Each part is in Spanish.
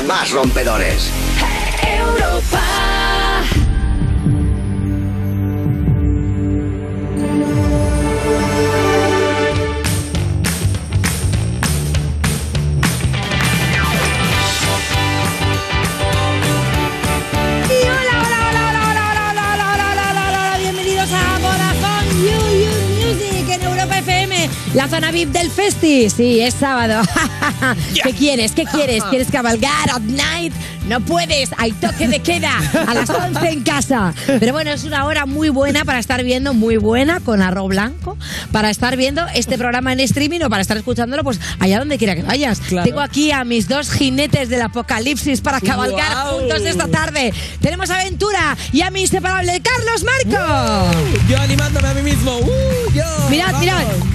más rompedores. Europa. La zona VIP del Festi, sí, es sábado. ¿Qué quieres? ¿Qué quieres? ¿Quieres cabalgar at night? No puedes, hay toque de queda a las 11 en casa. Pero bueno, es una hora muy buena para estar viendo, muy buena, con arroz blanco, para estar viendo este programa en streaming o para estar escuchándolo, pues allá donde quiera que vayas. Claro. Tengo aquí a mis dos jinetes del apocalipsis para cabalgar Guau. juntos esta tarde. Tenemos a Aventura y a mi inseparable Carlos Marco. Yo animándome a mí mismo. ¡Uh! Yo. Mirad, vamos. mirad.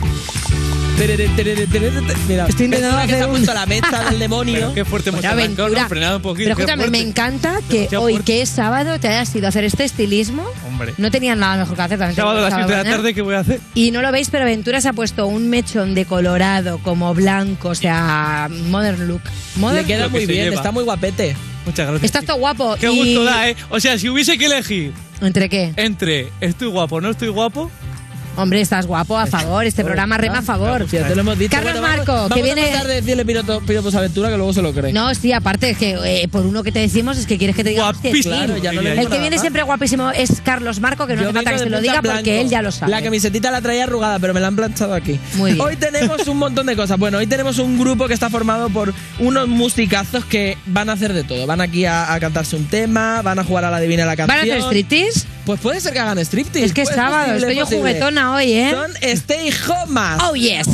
Mira, Estoy intentando que hacer ha un- puesto la meta del demonio. Qué fuerte hemos Bueno, arrancado, Aventura. ¿no? Frenado un poquito. Pero escúchame, me encanta que Demasiado hoy, fuerte. que es sábado, te hayas ido a hacer este estilismo. Hombre. No tenían nada mejor que hacer. también Sábado a las 7 de la tarde, ¿qué voy a hacer? Y no lo veis, pero Aventura se ha puesto un mechón de colorado, como blanco, o sea, modern look. Le Modern queda Lo que muy se bien, lleva. está muy guapete. Muchas gracias. Estás todo guapo. Qué y- gusto da, ¿eh? O sea, si hubiese que elegir ¿Entre qué? entre estoy guapo no estoy guapo, Hombre, estás guapo, a favor. Este programa rema a favor. Ya te lo hemos dicho. Carlos Bueno, vamos- Marco, vamos que a viene... pasar de decirle a aventura que luego se lo cree. No, sí, aparte es que eh, por uno que te decimos es que quieres que te diga hostia, Guapísimo, sí. Claro, ya no le diría digo El que nada viene más. siempre guapísimo es Carlos Marco, que no Yo hace falta que se lo diga blanco. porque él ya lo sabe. La camisetita la traía arrugada, pero me la han planchado aquí. Muy bien. Hoy tenemos un montón de cosas. Bueno, hoy tenemos un grupo que está formado por unos musicazos que van a hacer de todo. Van aquí a, a cantarse un tema, van a jugar a la divina la ¿Van canción. a hacer striptease? Pues puede ser que hagan striptease. Es que es Pues sábado, posible, estoy yo posible. juguetona hoy, ¿eh? Son Stay Homas. Oh, yes.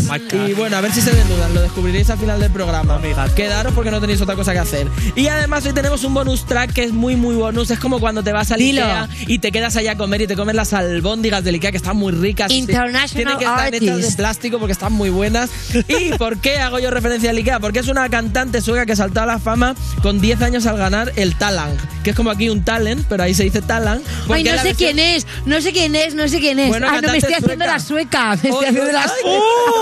Y bueno, a ver si se desnudan, lo descubriréis al final del programa. Quedaros porque no tenéis otra cosa que hacer. Y además hoy tenemos un bonus track que es muy, muy bonus. Es como cuando te vas al Dilo. Ikea y te quedas allá a comer y te comes las albóndigas del Ikea que están muy ricas. International Tienen que estar hechas de plástico porque están muy buenas. ¿Y por qué hago yo referencia al Ikea? Porque es una cantante sueca que saltó a la fama con 10 años al ganar el Talang, que es como aquí un talent, pero ahí se dice Talang. porque Ay, no sé versión- quién es, no sé quién es, no sé quién es. Bueno, Ay, no me estoy haciendo sueca. la sueca. Me estoy Oy, haciendo la sueca.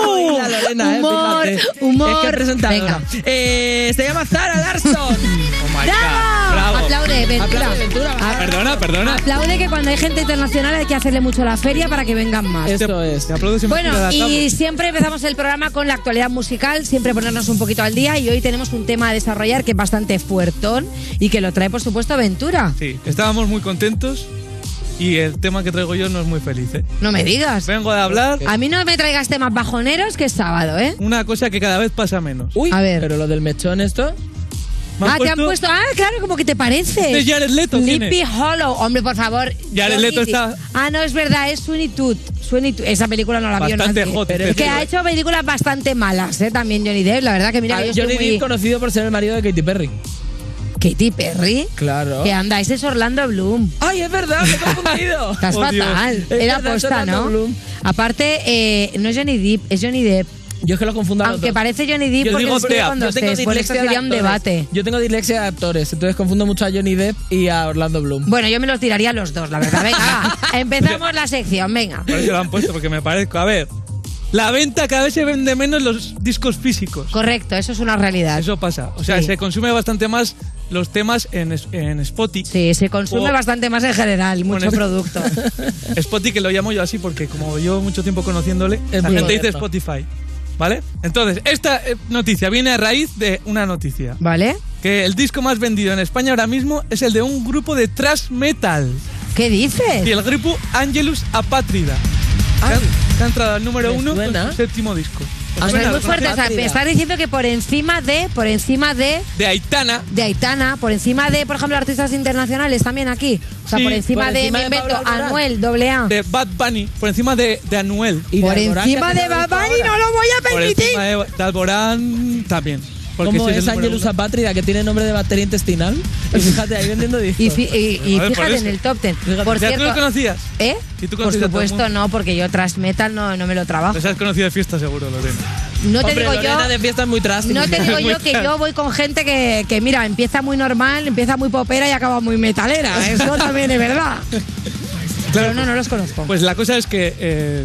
ay, la Lorena, eh, Humor, fíjate. humor. Es que. Venga. Eh, se llama Zara Larson. oh my ¡Bravo! god, bravo. Aplaude, Ventura. Aplaude, Ventura. Ah, Perdona, perdona. Aplaude que cuando hay gente internacional hay que hacerle mucho a la feria para que vengan más. Esto es. Te aplaudo si me Bueno, y siempre empezamos el programa con la actualidad musical, siempre ponernos un poquito al día y hoy tenemos un tema a desarrollar que es bastante fuertón y que lo trae por supuesto Ventura. Sí, estábamos muy contentos y el tema que traigo yo no es muy feliz, ¿eh? No me digas. Vengo a hablar A mí no me traigas temas bajoneros que es sábado, ¿eh? una cosa que cada vez pasa menos. Uy, A ver. pero lo del mechón esto. Me ah, te han puesto. Ah, claro, como que te parece. ¿De Jared Leto? ¿Quién Sleepy es? Hollow. Hombre, por favor. Jared Johnny Leto Depp. está- Ah, no, es verdad, es Sweeney Todd. Sweeney Todd. Esa película no la vio Bastante nadie. hot, Pero este es que ha hecho películas bastante malas, ¿eh? También Johnny Depp. La verdad que mira Ah, que yo Johnny soy muy... Depp conocido por ser el marido de Katy Perry. Katy Perry. Claro. Que anda, ese es Orlando Bloom. Ay, es verdad, me he confundido. Estás Oh, fatal. Es Era verdad, posta, ¿no? Bloom. Aparte, eh, no es Johnny Depp, es Johnny Depp. Yo es que lo confundo a los Aunque dos. parece Johnny Depp Yo porque digo escribe con Yo dos tengo T's, por sería un actores. debate. Yo tengo dislexia de actores, entonces confundo mucho a Johnny Depp y a Orlando Bloom. Bueno, yo me los tiraría a los dos, la verdad. Venga, va. Empezamos la sección, venga. Por eso lo han puesto, porque me parezco. A ver, la venta cada vez se vende menos los discos físicos. Correcto, eso es una realidad. Eso pasa. O sea, Sí. se consume bastante más los temas en, en Spotify. Sí, se consume O- bastante más en general, mucho es- producto. Spotify, que lo llamo yo así porque como llevo mucho tiempo conociéndole, Es la gente dice moderno. Spotify. ¿Vale? Entonces, esta eh, noticia viene a raíz de una noticia. ¿Vale? Que el disco más vendido en España ahora mismo es el de un grupo de thrash metal. ¿Qué Y dices? el grupo Angelus Apátrida. Han, que ha entrado al número Me uno suena. su séptimo disco. ¿Os O sea, es muy ¿Lo fuerte. O sea, Apátrida. me estás diciendo que por encima de, por encima de? De Aitana. de Aitana, por encima de, por ejemplo, artistas internacionales también aquí. O sea, Sí, por encima por de, me invento. Anuel, doble A. De Bad Bunny. Por encima de, de Anuel. Y de Por Alborán, encima de Bad Bunny no lo voy a Por permitir. encima de, de Alborán también. Porque ¿Cómo ese es Angelus. Apátrida, que tiene nombre de batería intestinal? Y fíjate, ahí vendiendo discos. Y, fi- y- y Joder, por fíjate en el top ten. Fíjate. Por ¿Ya tú lo cierto, conocías? ¿eh? ¿Y tú Por conocías el supuesto no, porque yo tras metal no, no me lo trabajo. Los has conocido de fiesta seguro, Lorena. No te Hombre, digo Lorena yo. de fiesta es muy trástico. No te digo yo que yo voy con gente que, que, mira, empieza muy normal, empieza muy popera y acaba muy metalera. Eso también es verdad. Pero no, no los conozco. Pues la cosa es que eh,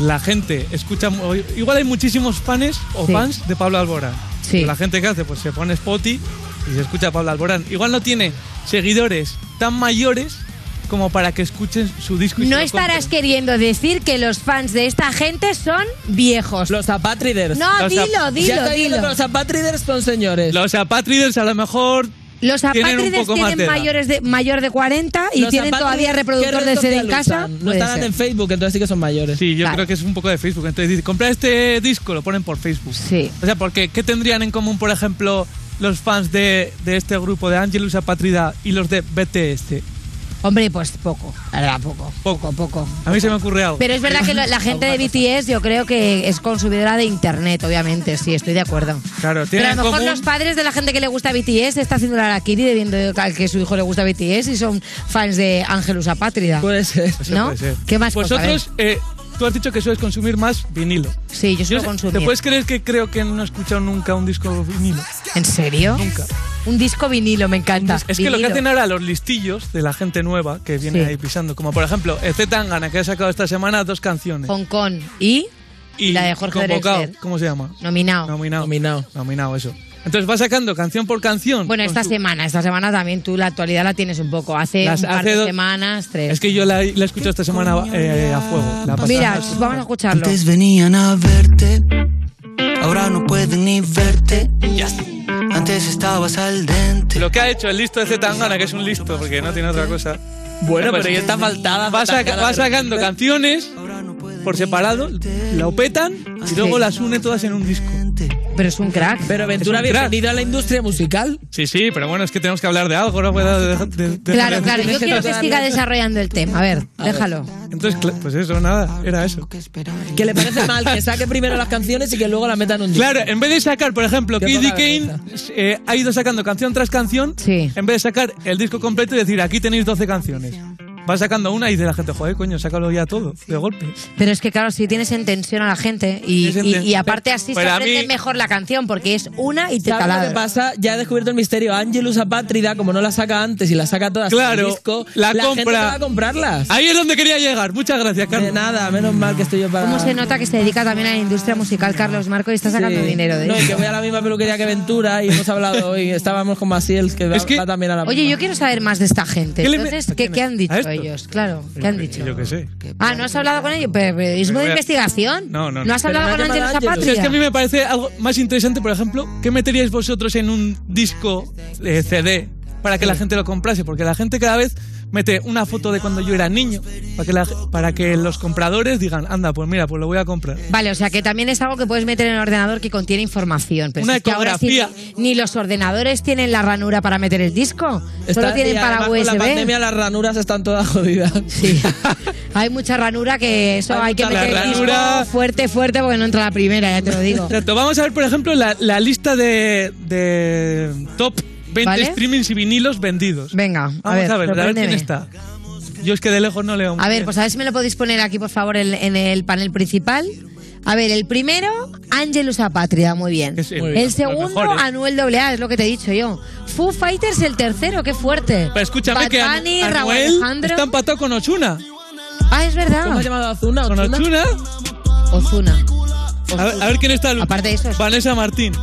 la gente escucha. Igual hay muchísimos fans o Sí. fans de Pablo Alborán. Sí. La gente que hace, pues se pone Spotify y se escucha a Pablo Alborán. Igual no tiene seguidores tan mayores como para que escuchen su disco. Y No se estarás compren. queriendo decir que los fans de esta gente son viejos. Los apatriders. no, los dilo, dilo, ya dilo. los apatriders son señores. Los apatriders a lo mejor Los apátrides tienen mayores de, mayor de 40 y Los tienen todavía ¿qué reproductor de CD en casa. No ser. en Facebook, entonces sí que son mayores. Sí, yo Vale. creo que es un poco de Facebook. Entonces dice, compra este disco, lo ponen por Facebook. Sí. O sea, porque ¿qué tendrían en común, por ejemplo, los fans de, de este grupo de Angelus Apatrida y los de BTS? Hombre, pues poco, la verdad, poco. Poco, poco. A mí se me ocurre algo. Pero es verdad que la gente de BTS yo creo que es consumidora de internet, obviamente, sí, estoy de acuerdo. Claro, Pero tienen a lo mejor común... los padres de la gente que le gusta BTS está haciendo la Kiri debiendo al que su hijo le gusta BTS y son fans de Ángelus Apátrida. Puede ser. ¿no? puede ser. ¿Qué más cosa? Vosotros, eh, tú has dicho que sueles consumir más vinilo. Sí, yo suelo consumir. ¿Te puedes creer que creo que no he escuchado nunca un disco vinilo? ¿En serio? Nunca. Un disco vinilo, me encanta. Es que lo que hacen ahora los listillos de la gente nueva que viene Sí. ahí pisando, como por ejemplo Z Tangana, que ha sacado esta semana dos canciones. Hong Kong y y la de Jorge convocado, Drexler. ¿cómo se llama? nominado. Nominado. Nominado. Nominado, eso. Entonces va sacando canción por canción. Bueno, esta semana, esta semana también tú la actualidad la tienes un poco. Hace Las- un par hace de do- semanas, tres. Es que yo la, la he escuchado esta semana eh, a fuego. La Mira, vamos a escucharlo. Antes venían a verte, ahora no pueden ni verte. Antes estabas al dente. Lo que ha hecho el listo de Z Tangana, que es un listo, porque no tiene otra cosa. Bueno, Pues pero ya está faltada. Va, saca- sacando canciones por separado, lo petan y luego las une todas en un disco. Pero es un crack. Pero Ventura, crack. bienvenido a la industria musical. Sí, sí, pero bueno, es que tenemos que hablar de algo, no puedo de- de- de- Claro, de- claro. Yo quiero que siga de- desarrollando el tema. A ver, déjalo. Entonces, cla- pues eso, nada, era eso. Que le parece mal que saque primero las canciones y que luego la metan en un disco. Claro, en vez de sacar, por ejemplo, Kid Kane eh, ha ido sacando canción tras canción, Sí. en vez de sacar el disco completo y decir, aquí tenéis 12 canciones. Va sacando una y dice la gente, joder, coño, sácalo ya todo, de golpe. Pero es que, claro, si tienes en tensión a la gente y, y- aparte así se aprende mí- mejor la canción porque es una y te ¿Sabes lo que taladra. pasa? Ya he descubierto el misterio. Angelus Apátrida, como no la saca antes y la saca todas en Claro, el disco, la gente compra. va a comprarlas. Ahí es donde quería llegar, muchas gracias, De Carlos. nada, menos mal que estoy yo para... ¿Cómo se nota que se dedica también a la industria musical Carlos Marco y está sacando Sí. dinero de No, y que voy a la misma peluquería que Ventura y hemos hablado hoy. Estábamos con Maciel, que va, Es que- va también a la Oye, misma. yo quiero saber más de esta gente. ¿Qué le me- Entonces, ¿A ¿qué, han dicho ¿A esto? Ellos? Claro, ¿qué han dicho? Yo qué sé. Ah, ¿no has hablado con ellos? Periodismo de investigación. No, no, ¿No no. has hablado con. O sea, es que a mí me parece algo más interesante, por ejemplo, ¿qué meteríais vosotros en un disco eh, CD para que la gente lo comprase? Porque la gente cada vez mete una foto de cuando yo era niño para que, la- para que los compradores digan, anda, pues mira, pues lo voy a comprar. Vale, o sea que también es algo que puedes meter en el ordenador que contiene información. Pero Una si es que ahora sí ecografía. ni, los ordenadores tienen la ranura para meter el disco. Está- Solo tienen para además Con la USB. pandemia las ranuras están todas jodidas. Sí. Hay mucha ranura que eso Hay hay, que meter el disco fuerte, fuerte, porque no entra la primera, ya te lo digo. Exacto. Vamos a ver, por ejemplo, la, la lista de, de top 20 ¿Vale? streamings y vinilos vendidos. Venga, a Vamos ver, a ver, a ver quién está. Yo es que de lejos no leo. muy A ver, bien. pues a ver si me lo podéis poner aquí, por favor, en, en el panel principal. A ver, el primero, Angelus Apatria, muy bien. El- segundo. Anuel AA, es lo que te he dicho yo. Foo Fighters, el tercero, qué fuerte. Pero escúchame Bad que Anu- Bunny, Raúl Anuel Alejandro. está empatado con Ochuna. Ah, es verdad. ¿Cómo has llamado a Ozuna? Con ¿Ozuna? Ochuna. Ozuna. A ver, a ver quién está. el- Aparte de eso es- Vanessa Martín.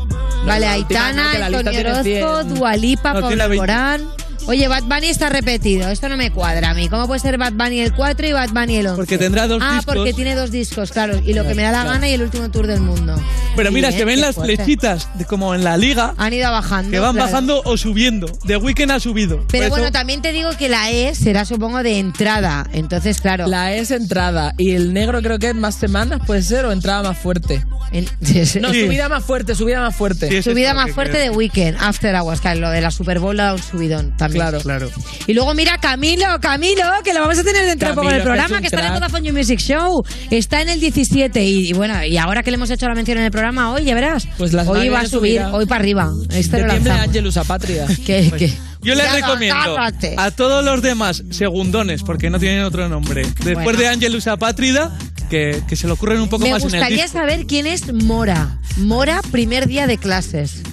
Vale, Aitana, Antonio Orozco, 100. Dualipa, Pablo 20. Oye, Bad Bunny está repetido. Esto no me cuadra a mí. ¿Cómo puede ser Bad Bunny el 4 y Bad Bunny el 11? Porque tendrá dos ah, discos. porque tiene dos discos, claro. Y lo que me da la gana y el último tour del mundo. Pero mira, se ven qué las fuerte. flechitas de como en la liga Han ido bajando. que van claro. bajando o subiendo. The Weeknd ha subido. Pero bueno, eso- también te digo que la E será, supongo, de entrada. Entonces, claro. La E es entrada y el negro creo que es más semanas, puede ser, o entrada más fuerte. en- No, Sí. subida más fuerte, subida más fuerte. Sí, Subida más fuerte creo. de Weekend, After Hours, claro, lo de la Super Bowl le da un subidón también. Claro. Claro. Y luego mira Camilo, Camilo, que lo vamos a tener dentro de poco en el que programa, un que está en. Vodafone You Music Show. Está en el 17 y, y bueno, y ahora que le hemos hecho la mención en el programa hoy, ya verás. Pues hoy que va a subir, subirá. hoy para arriba. Este Que lo lanzamos. Angelus Apátrida. Que- que- Yo les recomiendo a todos los demás segundones, porque no tienen otro nombre, después Bueno. de Angelus Apátrida, que, que se lo ocurren un poco Me más en el gustaría disco. saber quién es Mora. Mora, primer día de clases.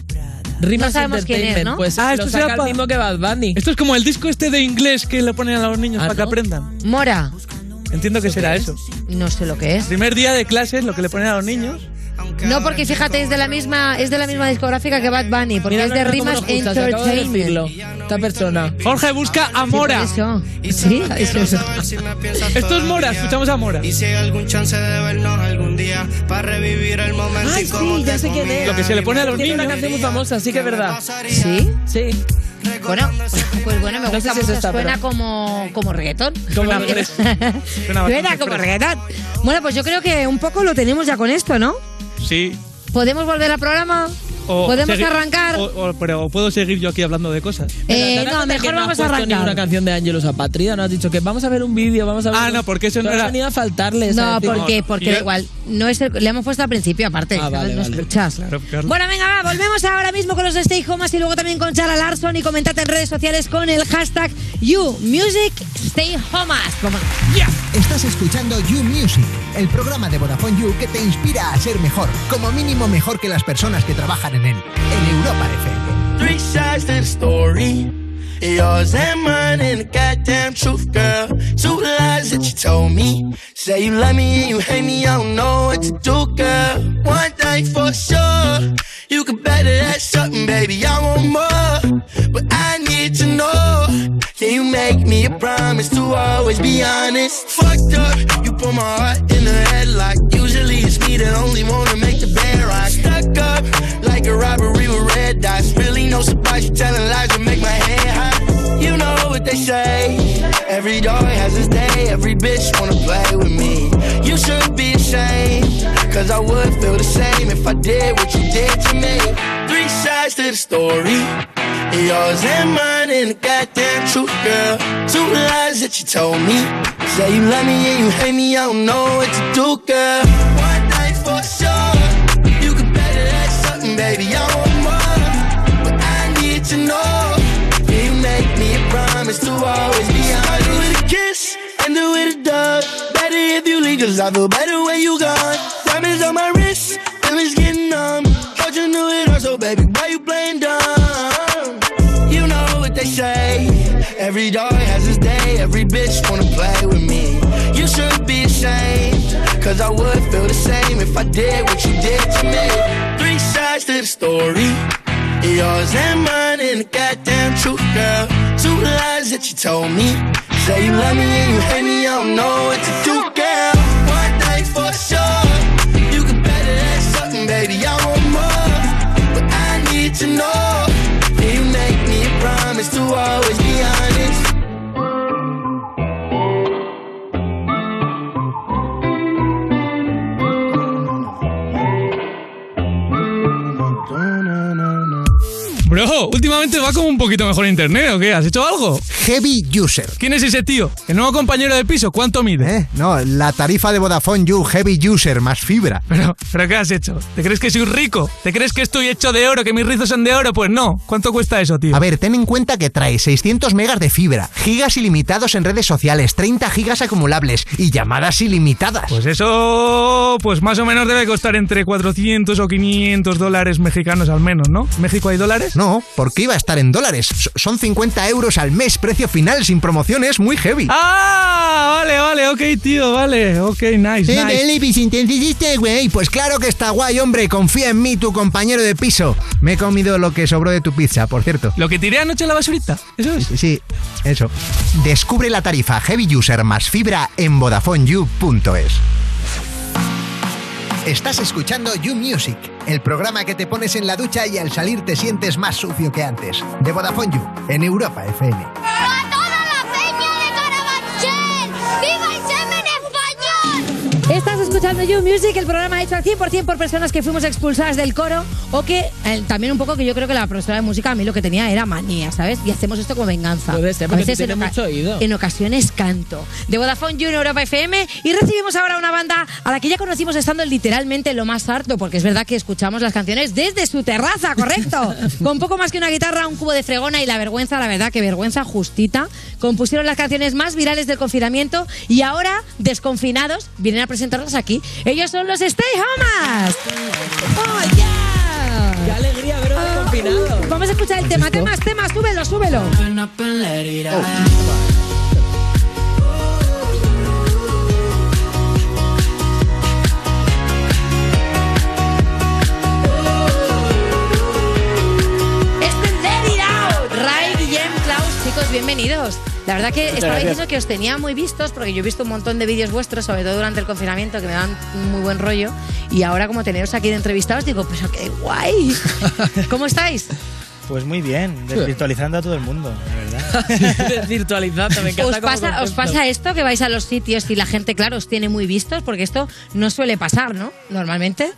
Rimas No sabemos quién es, Entertainment, ¿no? Pues Ah, lo esto saca será el mismo que Bad Bunny. Esto es como el disco este de inglés que le ponen a los niños Ah, para que aprendan. Mora, Entiendo que será eso. no sé lo que es. Primer día de clases, lo que le ponen a los niños. No, porque fíjate, es de la misma, es de la misma discográfica que Bad Bunny, porque Mira, es de no, no, Rimas Entertainment. Esta persona. Jorge busca a Sí, Mora. por eso. Sí, es eso. Esto es Mora, escuchamos a Mora. Y si hay algún chance de vernos algún día para revivir el momento Ay, sí, ya sé quién es. Lo que se le pone a los Tiene una niños. canción muy famosa, sí que es verdad. ¿Sí? Sí. Bueno, pues bueno, me No gusta sé si es mucho. esta, Suena pero- como, como reggaetón. Como Suena. Suena como reggaetón. Bueno, pues yo creo que un poco lo tenemos ya con esto, ¿no? Sí. ¿Podemos volver al programa? O ¿Podemos segui- arrancar? o- o- pero puedo seguir yo aquí hablando de cosas. Eh, ¿Te das no, mejor no has vamos a arrancar. una canción de Angelus Apatria, no has dicho que vamos a ver un vídeo, vamos a ver. Ah, un- no, porque eso no era- venido a faltarles. No, porque, no, porque da igual. No es el- le hemos puesto al principio, aparte. Ah, vale, no vale. escuchas. Claro, claro. Bueno, venga, va, volvemos ahora mismo con los Stay Homas y luego también con Chara Larson y comentate en redes sociales con el hashtag YouMusicStayHomas. Como- Estás escuchando You Music, el programa de Vodafone You que te inspira a ser mejor, como mínimo mejor que las personas que trabajan en él, en Europa FM. Three sides to the story. Yours and mine and the goddamn truth, girl. Two lies that you told me. Say you love me and you hate me, I don't know what to do, girl. One thing for sure, you can bet that that's something, baby. I want more, but I need to know. Can you make me a promise to always be honest? Fucked up, you put my heart in a headlock. Usually it's me that only wanna make the bed rock. Stuck up like a robbery with red dots. Really no surprise you telling lies to make my head hot. You know what they say. Every dog has his day. Every bitch wanna play with me. You should be ashamed. Cause I would feel the same if I did what you did to me. Three sides to the story. Yours and mine and the goddamn truth, girl. Two lies that you told me. Say you love me and you hate me, I don't know what to do, girl. One thing for sure, you can bet that something, baby. I it with a. Better if you leave, cause I feel better when you gone. Diamonds on my wrist, feelings getting numb. Thought you knew it all, so baby, why you playing dumb? You know what they say. Every dog has his day. Every bitch wanna play with me. You should be ashamed. Cause I would feel the same if I did what you did to me. Three sides to the story. Yours and mine and the goddamn truth, girl. Two lies that you told me. Say you love me and you hate me. I don't know what to do, últimamente va como un poquito mejor internet, ¿o qué? ¿Has hecho algo? Heavy User. ¿Quién es ese tío? ¿El nuevo compañero de piso? ¿Cuánto mide? ¿Eh? No, la tarifa de Vodafone You Heavy User más fibra. Pero, ¿Pero qué has hecho? ¿Te crees que soy rico? ¿Te crees que estoy hecho de oro, que mis rizos son de oro? Pues no. ¿Cuánto cuesta eso, tío? A ver, ten en cuenta que trae 600 megas de fibra, gigas ilimitados en redes sociales, 30 gigas acumulables y llamadas ilimitadas. Pues eso, pues más o menos debe costar entre 400 o 500 dólares mexicanos al menos, ¿no? ¿México hay dólares? No, porque iba a estar en dólares. Son 50 euros al mes, precio final, sin promociones, muy heavy. Ah, vale, vale, ok, tío, vale, ok, nice, Eh, nice. ¿entendiste, güey? Pues claro que está guay, hombre. Confía en mí, tu compañero de piso. Me he comido lo que sobró de tu pizza, por cierto. Lo que tiré anoche en la basurita, eso es. Sí, eso. Descubre la tarifa Heavy User más fibra en VodafoneYou.es. Estás escuchando You Music, el programa que te pones en la ducha y al salir te sientes más sucio que antes. De Vodafone You, en Europa FM. ¡A toda la peña de Carabanchel! ¡Viva! Estás escuchando You Music, el programa hecho al 100% por personas que fuimos expulsadas del coro o que eh, también un poco que yo creo que la profesora de música a mí lo que tenía era manía, ¿sabes? Y hacemos esto como venganza. Puede ser, A porque veces en, tienes mucho oído. en ocasiones canto. De Vodafone You en Europa FM y recibimos ahora una banda a la que ya conocimos estando literalmente en lo más harto, porque es verdad que escuchamos las canciones desde su terraza, ¿correcto? Con poco más que una guitarra, un cubo de fregona y la vergüenza, la verdad que vergüenza justita. Compusieron las canciones más virales del confinamiento y ahora, desconfinados, vienen a presentarlas aquí. Ellos son los Stay Homas. ¡Oh, yeah! ¡Qué alegría veros Ah, confinados! Vamos a escuchar el tema, temas, temas, súbelo, súbelo. Bienvenidos. La verdad que estaba gracias. diciendo que os tenía muy vistos, porque yo he visto un montón de vídeos vuestros, sobre todo durante el confinamiento, que me dan muy buen rollo. Y ahora, como teneros aquí de entrevistados, digo, pues qué guay. ¿Cómo estáis? Pues muy bien, desvirtualizando a todo el mundo, la verdad. Virtualizando, me encanta ¿Os pasa, ¿Os pasa esto que vais a los sitios y la gente, claro, os tiene muy vistos? Porque esto no suele pasar, ¿no? Normalmente.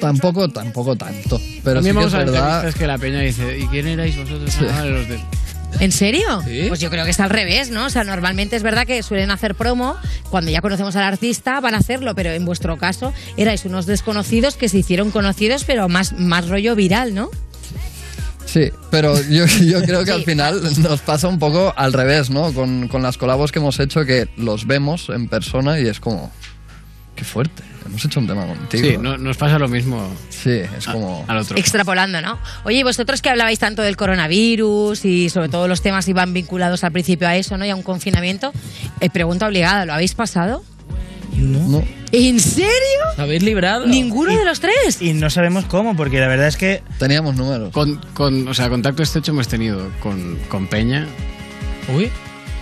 Tampoco, tampoco tanto. Pero sí También que vamos es a verdad. entrevistas que la peña dice, ¿y quién erais vosotros? Ah, vale, los de- ¿En serio? Sí. Pues yo creo que está al revés, ¿no? O sea, normalmente es verdad que suelen hacer promo, cuando ya conocemos al artista van a hacerlo, pero en vuestro caso erais unos desconocidos que se hicieron conocidos, pero más, más rollo viral, ¿no? Sí, pero yo, yo creo que Sí. al final nos pasa un poco al revés, ¿no? Con, con las colabos que hemos hecho que los vemos en persona y es como, qué fuerte, hemos hecho un tema contigo. Sí, no- nos pasa lo mismo Sí, es como... al otro. Extrapolando, ¿no? Oye, vosotros que hablabais tanto del coronavirus y sobre todo los temas iban vinculados al principio a eso, ¿no? Y a un confinamiento, eh, pregunta obligada, ¿lo habéis pasado? No. ¿En serio? ¿Os habéis librado? ¿Ninguno de los tres? Y no sabemos cómo, porque la verdad es que Teníamos números. Con, con- o sea, contacto estrecho hemos tenido con, con Peña. Uy.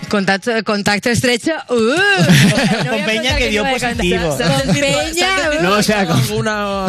Contacto, contacto estrecho. Uh, no Con Peña que dio positivo. contacto. Con Peña. uh. No, o sea, con- alguna...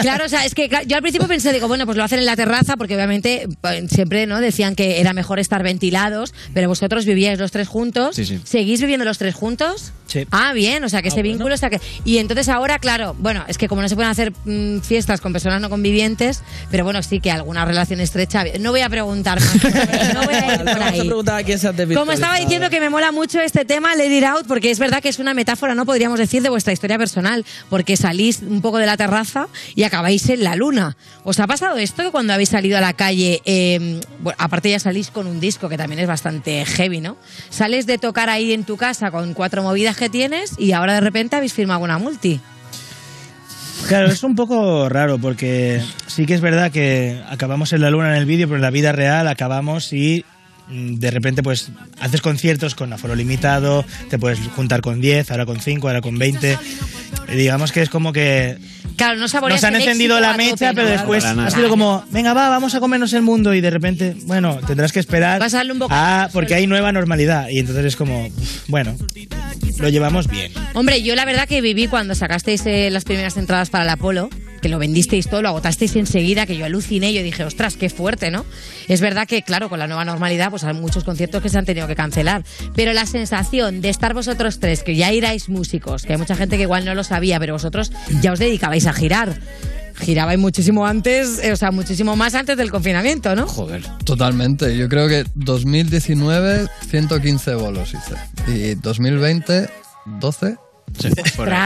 Claro, o sea, es que yo al principio pensé, digo, bueno, pues lo hacen en la terraza porque obviamente eh, siempre no decían que era mejor estar ventilados, pero vosotros vivíais los tres juntos. Sí, sí. ¿Seguís viviendo los tres juntos? Sí. Ah, bien, o sea, que ese vínculo está que y entonces ahora, claro, bueno, es que como no se pueden hacer mm, fiestas con personas no convivientes, pero bueno, sí que alguna relación estrecha. No voy a preguntar más, no voy a ir por Vamos a ahí. preguntar a quién se ha desvirtualizado. Como estaba diciendo que me mola mucho este tema, Let It Out, porque es verdad que es una metáfora, no podríamos decir, de vuestra historia personal, porque salís un poco de la terraza y acabáis en la luna. ¿Os ha pasado esto que cuando habéis salido a la calle, eh, bueno, aparte ya salís con un disco que también es bastante heavy, ¿no? Sales de tocar ahí en tu casa con cuatro movidas tienes y ahora de repente habéis firmado una multi. Claro, es un poco raro porque sí que es verdad que acabamos en la luna en el vídeo, pero en la vida real acabamos y mm, de repente pues haces conciertos con aforo limitado, te puedes juntar con 10, ahora con 5, ahora con 20. Y digamos que es como que Claro, no saboreas nos han el encendido éxito la a mecha, tope, ¿no? pero después Para nada. ha sido como, venga, va, vamos a comernos el mundo y de repente, bueno, tendrás que esperar. Vas a darle un bocado. Ah, porque hay nueva normalidad y entonces es como, uf, bueno, lo llevamos bien. Hombre, yo la verdad que viví cuando sacasteis eh, las primeras entradas para el Apolo, que lo vendisteis todo, lo agotasteis enseguida, que yo aluciné, yo dije, ostras, qué fuerte, ¿no? Es verdad que, claro, con la nueva normalidad, pues hay muchos conciertos que se han tenido que cancelar, pero la sensación de estar vosotros tres, que ya erais músicos, que hay mucha gente que igual no lo sabía, pero vosotros ya os dedicabais a girar. Girabais muchísimo antes, eh, o sea, muchísimo más antes del confinamiento, ¿no? Joder. Totalmente. Yo creo que 2019, 115 bolos hice. Y 2020, 12. Sí.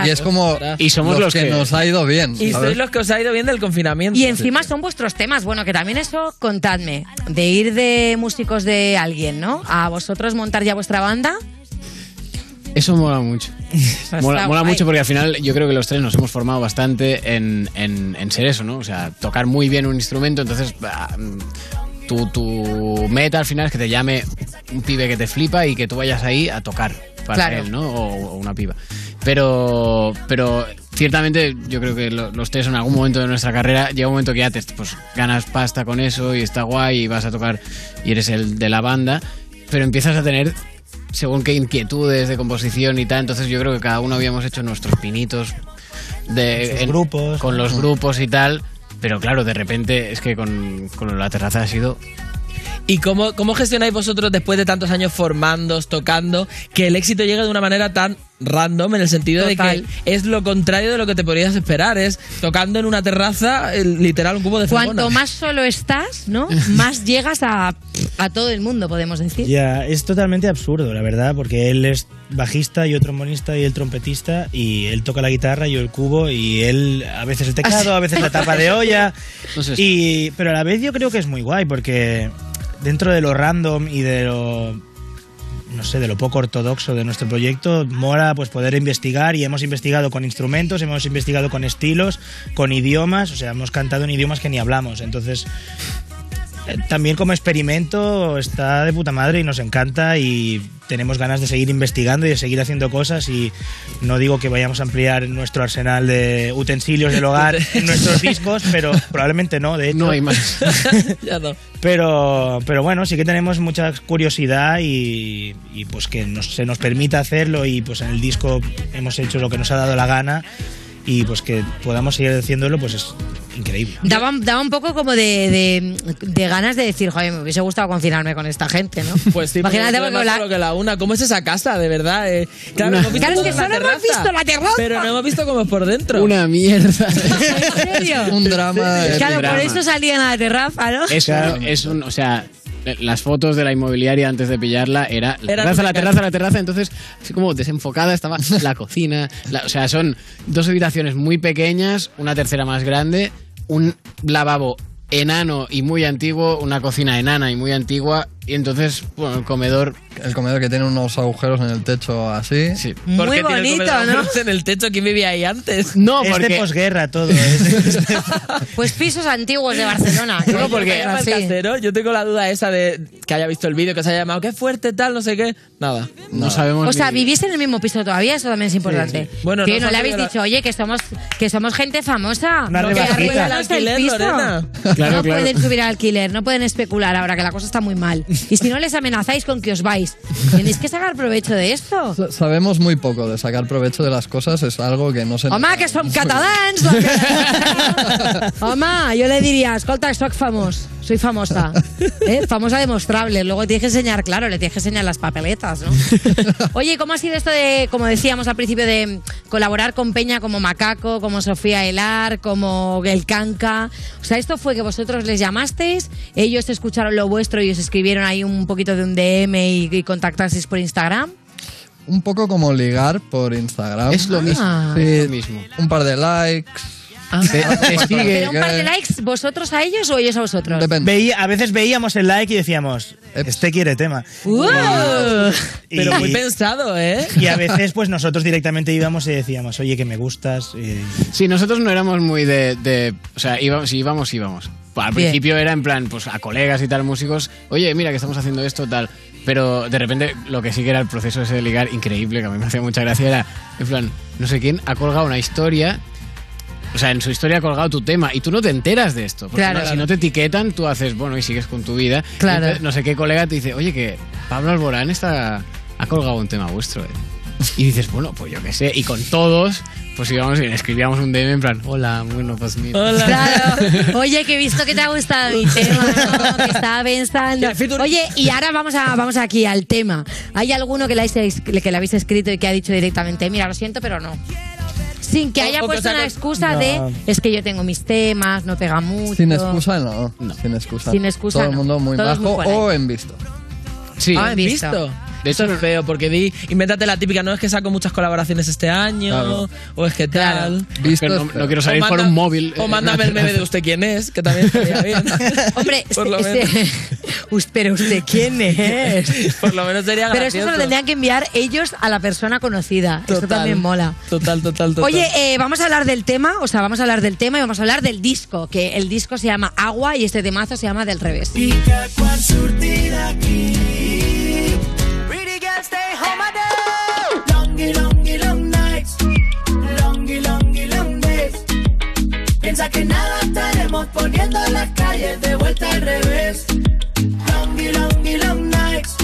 Y es como Y somos los que- nos ha ido bien. Y ¿sabes? sois los que os ha ido bien del confinamiento. Y encima son vuestros temas. Bueno, que también eso, contadme. De ir de músicos de alguien, ¿no? A vosotros montar ya vuestra banda. Eso mola mucho. mola mucho porque al final yo creo que los tres nos hemos formado bastante en, en- en ser eso, ¿no? O sea, tocar muy bien un instrumento, entonces tu, tu meta al final es que te llame un pibe que te flipa y que tú vayas ahí a tocar para Claro. él, ¿no? O, o una piba. Pero, pero ciertamente yo creo que lo- los tres en algún momento de nuestra carrera llega un momento que ya te pues, ganas pasta con eso y está guay y vas a tocar y eres el de la banda, pero empiezas a tener según qué inquietudes de composición y tal, entonces yo creo que cada uno habíamos hecho nuestros pinitos de en- grupos. con los grupos y tal, pero claro, de repente es que con, con la terraza ha sido ¿Y cómo, cómo gestionáis vosotros después de tantos años formándoos, tocando, que el éxito llegue de una manera tan random en el sentido Total. de que es lo contrario de lo que te podrías esperar? Es tocando en una terraza, literal, un cubo de Cuanto más solo estás, ¿no? Más llegas a, a todo el mundo, podemos decir. Ya, es totalmente absurdo, la verdad, porque él es bajista, yo trombonista y el trompetista, y él toca la guitarra, yo el cubo, y él a veces el teclado, a veces la tapa de olla. No sé, Y, pero a la vez yo creo que es muy guay, porque dentro de lo random y de lo no sé, de lo poco ortodoxo de nuestro proyecto, mola pues poder investigar y hemos investigado con instrumentos, hemos investigado con estilos, con idiomas, o sea, hemos cantado en idiomas que ni hablamos, entonces también como experimento está de puta madre y nos encanta y tenemos ganas de seguir investigando y de seguir haciendo cosas y no digo que vayamos a ampliar nuestro arsenal de utensilios del hogar en nuestros discos, pero probablemente no, de hecho. No hay más. ya no. Pero, pero bueno, sí que tenemos mucha curiosidad y, y, pues que nos- se nos permita hacerlo y pues en el disco hemos hecho lo que nos ha dado la gana y pues que podamos seguir haciéndolo pues es increíble. Daba, daba un poco como de, de- de ganas de decir, joder, me hubiese gustado confinarme con esta gente, ¿no? Pues sí, Imagínate porque la- que la una. ¿Cómo es esa casa, de verdad? Eh, claro, Una- hemos visto Claro, es que solo hemos visto la terraza. Pero no hemos visto cómo es por dentro. Una mierda. ¿En serio? Un drama. Claro, por drama. eso salían a la terraza, ¿no? Es, un, es un, o sea, las fotos de la inmobiliaria antes de pillarla era la Era terraza, la terraza, la terraza, entonces así como desenfocada estaba la cocina, la- o sea, son dos habitaciones muy pequeñas, una tercera más grande, un lavabo enano y muy antiguo, una cocina enana y muy antigua y entonces, bueno, el comedor El comedor que tiene unos agujeros en el techo así. sí. ¿Por Muy qué tiene bonito, ¿no? En el techo, ¿quién vivía ahí antes? No, es de porque posguerra todo. es- Pues pisos antiguos de Barcelona. No, Yo porque sí. casero. Yo tengo la duda esa de que haya visto el vídeo, que se haya llamado, qué fuerte tal, no sé qué. Nada. no sabemos O sea, ni- vivís en el mismo piso todavía, eso también es importante. sí. Bueno, que no ha le habéis la- dicho, oye, que somos, que somos gente famosa. Una no, que alquiler, el piso. Lorena. Claro, no claro. pueden subir al alquiler, no pueden especular ahora que la cosa está muy mal. Y si no les amenazáis con que os vais, tenéis que sacar provecho de esto. Sa- Sabemos muy poco de sacar provecho de las cosas, es algo que no se. Home, que som catalans! la que- Home, yo le diría, escolta, famós, soy famosa. ¿Eh? Famosa demostrable. Luego tienes que enseñar, claro, le tienes que enseñar las papeletas, ¿no? Oye, ¿cómo ha sido esto de, como decíamos al principio, de colaborar con Peña como Macaco, como Sofía Elar, como El Canca? O sea, esto fue que vosotros les llamasteis, ellos escucharon lo vuestro y os escribieron ahí un poquito de un DM y, y contactasteis por Instagram. Un poco como ligar por Instagram. Es lo mismo. Ah. Sí, Es lo mismo. Un par de likes. Te sigue. ¿Pero un par de likes vosotros a ellos o ellos a vosotros? Depende. Veía- a veces veíamos el like y decíamos, este quiere tema. ¡Uh! Y- Pero muy pensado, ¿eh? Y a veces, pues nosotros directamente íbamos y decíamos, oye, que me gustas. y- Sí, nosotros no éramos muy de... de- o sea, íbamos, si íbamos, íbamos. Al Bien. principio era en plan, pues a colegas y tal, músicos, oye, mira que estamos haciendo esto, tal. Pero de repente lo que sí que era el proceso ese de ligar increíble, que a mí me hacía mucha gracia, era, en plan, no sé quién ha colgado una historia... O sea, en su historia ha colgado tu tema y tú no te enteras de esto. Porque Claro. no- si no te etiquetan, tú haces, bueno, y sigues con tu vida. Claro. Entonces, no sé qué colega te dice, oye, que Pablo Alborán está, ha colgado un tema vuestro. eh". Y dices, bueno, pues yo qué sé. Y con todos, pues íbamos y le escribíamos un DM en plan, hola, bueno, pues mira. Hola. Claro. Oye, que he visto que te ha gustado mi tema, ¿no? que estaba pensando. Oye, y ahora vamos a vamos aquí al tema. ¿Hay alguno que le, habéis, que le habéis escrito y que ha dicho directamente, mira, lo siento, pero no? Sin que haya o puesto una excusa No. de es que yo tengo mis temas, no pega mucho. Sin excusa, no. No. Sin excusa. Sin excusa, Todo el no. mundo muy Todos bajo o en visto. Sí. Ah, ¿han visto. visto? De hecho es feo, porque di, invéntate la típica, no es que saco muchas colaboraciones este año, Claro. o es que tal. Visto no, quiero salir por un móvil. O mándame el meme de usted quién es, que también estaría bien. Hombre, Por lo este- menos. Pero usted quién es? Por lo menos sería Pero eso se lo tendrían que enviar ellos a la persona conocida. Esto Total. también mola. Total, total, total. Oye, eh, vamos a hablar del tema, o sea, vamos a hablar del tema y vamos a hablar del disco, que el disco se llama Agua y este temazo se llama Del Revés. Pretty Piensa que nada estaremos poniendo las calles de vuelta al revés. Longy, longy, long nights.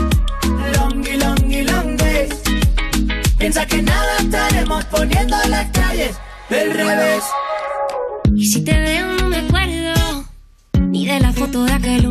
Longy, longy, long days. Piensa que nada estaremos poniendo las calles del revés. Y si te veo no me acuerdo ni de la foto de aquel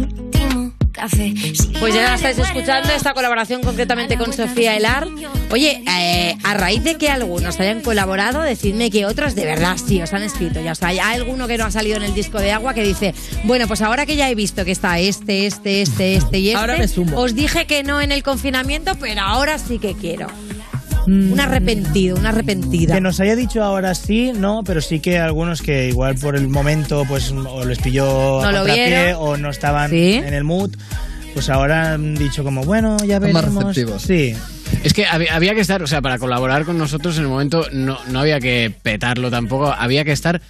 café. Pues ya estáis escuchando esta colaboración concretamente con Sofía Elar. Oye, eh, a raíz de que algunos hayan colaborado, decidme que otros de verdad sí os han escrito. Ya, o sea, hay alguno que no ha salido en el disco de agua que dice, bueno, pues ahora que ya he visto que está este, este, este, este y este, Ahora me sumo. os dije que no en el confinamiento, pero ahora sí que quiero. Un arrepentido, una arrepentida. Que nos haya dicho ahora sí, no, pero sí que algunos que igual por el momento pues o les pilló a No lo o no estaban Sí. en el mood, pues ahora han dicho como, bueno, ya veremos. receptivos. Sí. Es que había, había que estar, o sea, para colaborar con nosotros en el momento no, no había que petarlo tampoco, había que estar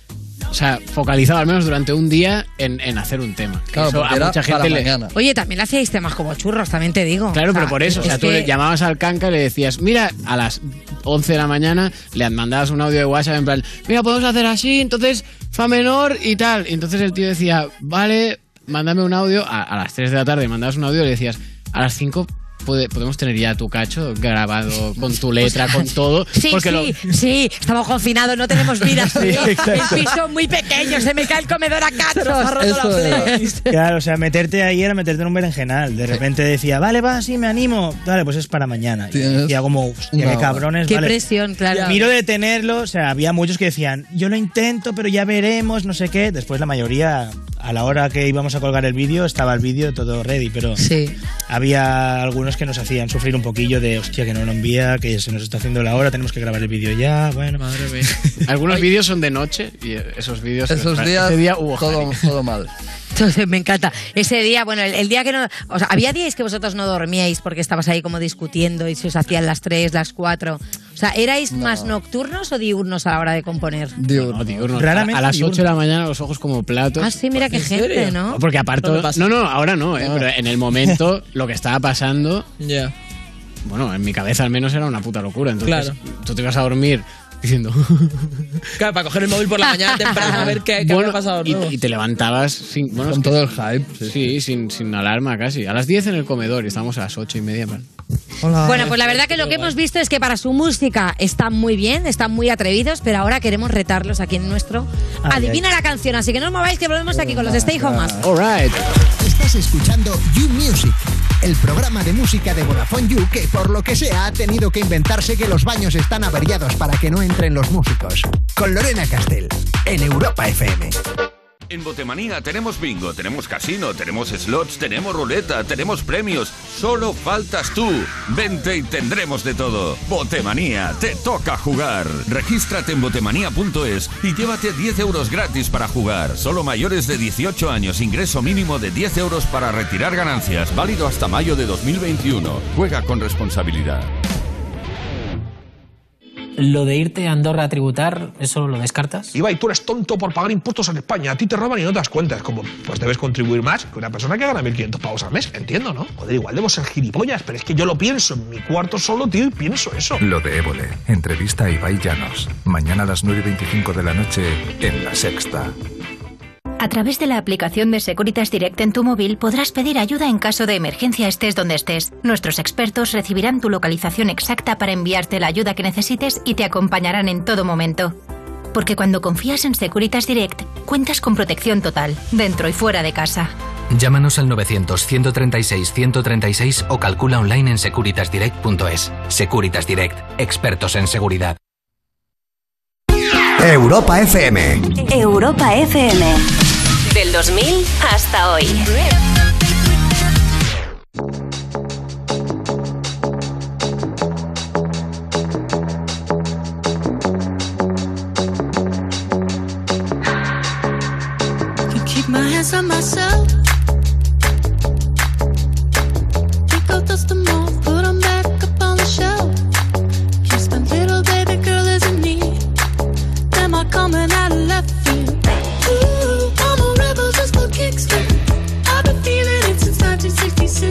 o sea, focalizado al menos durante un día en, en hacer un tema. Claro, eso a mucha gente le- mañana. Oye, también le hacíais temas como churros, también te digo. Claro, O sea, pero por eso, o sea, tú le llamabas al canca y le decías, mira, a las 11 de la mañana le mandabas un audio de WhatsApp en plan, mira, podemos hacer así, entonces fa menor y tal. Y entonces el tío decía, vale, mándame un audio. A, a las 3 de la tarde mandabas un audio y le decías, a las 5 puede- podemos tener ya tu cacho grabado con tu letra, con todo. Sí, porque sí, lo- sí, estamos confinados, no tenemos vida. Sí, el piso muy pequeño, se me cae el comedor a cachos. Eso era. Claro, o sea, meterte ahí era meterte en un berenjenal. De repente decía, vale, va, sí, me animo. Vale, pues es para mañana. Y decía como, hostia, qué cabrones. Qué vale. presión, claro. Miro de tenerlo, o sea, había muchos que decían, yo lo intento, pero ya veremos, no sé qué. Después la mayoría, a la hora que íbamos a colgar el vídeo, estaba el vídeo todo ready, pero Sí. había algunos que nos hacían sufrir un poquillo de, hostia, que no lo envía, que se nos está haciendo la hora, tenemos que grabar el vídeo ya, bueno. Madre mía. algunos vídeos son de noche y esos vídeos... Esos ese días día hubo todo, mal. Entonces, me encanta. Ese día, bueno, el, el día que no. O sea, había días que vosotros no dormíais porque estabas ahí como discutiendo y se os hacían las 3, las 4. O sea, ¿erais más nocturnos o diurnos a la hora de componer? Diurno. No, diurno. Raramente a las 8 diurno. de la mañana los ojos como platos. Ah, sí, mira qué ¿En gente, serio? ¿no? Porque aparte, No no, ahora no, ¿eh? pero en el momento lo que estaba pasando, Ya. bueno, en mi cabeza al menos era una puta locura. Entonces, Claro. tú te ibas a dormir diciendo, Claro, para coger el móvil por la mañana temprano a ver qué, qué bueno, había pasado. y, te levantabas sin, bueno, Con que- todo el hype. Sí. sí, sin, sin alarma casi. A las 10 en el comedor y estábamos a las 8 y media. Plan, Bueno, pues la verdad que lo que hemos visto es que para su música están muy bien, están muy atrevidos, pero ahora queremos retarlos aquí en nuestro. Ay, Adivina la canción, así que no os mováis que volvemos aquí con los Stay Home. All right. Estás escuchando You Music, el programa de música de Vodafone You que por lo que sea ha tenido que inventarse que los baños están averiados para que no entren los músicos. Con Lorena Castell, en Europa FM. En Botemanía tenemos bingo, tenemos casino, tenemos slots, tenemos ruleta, tenemos premios. Solo faltas tú. Vente y tendremos de todo. Botemanía, te toca jugar. Regístrate en botemanía.es y llévate 10 euros gratis para jugar. Solo mayores de 18 años, ingreso mínimo de 10 euros para retirar ganancias. Válido hasta mayo de 2021. Juega con responsabilidad. Lo de irte a Andorra a tributar, ¿eso lo descartas? Ibai, tú eres tonto por pagar impuestos en España. A ti te roban y no te das cuenta. Es como, pues debes contribuir más que una persona que gana 1.500 pavos al mes. Entiendo, ¿no? Joder, igual debo ser gilipollas, pero es que yo lo pienso en mi cuarto solo, tío, y pienso eso. Lo de Évole. Entrevista a Ibai Llanos. Mañana a las 9 y 25 de la noche en La Sexta. A través de la aplicación de Securitas Direct en tu móvil podrás pedir ayuda en caso de emergencia estés donde estés. Nuestros expertos recibirán tu localización exacta para enviarte la ayuda que necesites y te acompañarán en todo momento. Porque cuando confías en Securitas Direct, cuentas con protección total, dentro y fuera de casa. Llámanos al 900-136-136 o calcula online en securitasdirect.es. Securitas Direct, expertos en seguridad. Europa FM. Europa FM. Del 2000 hasta hoy.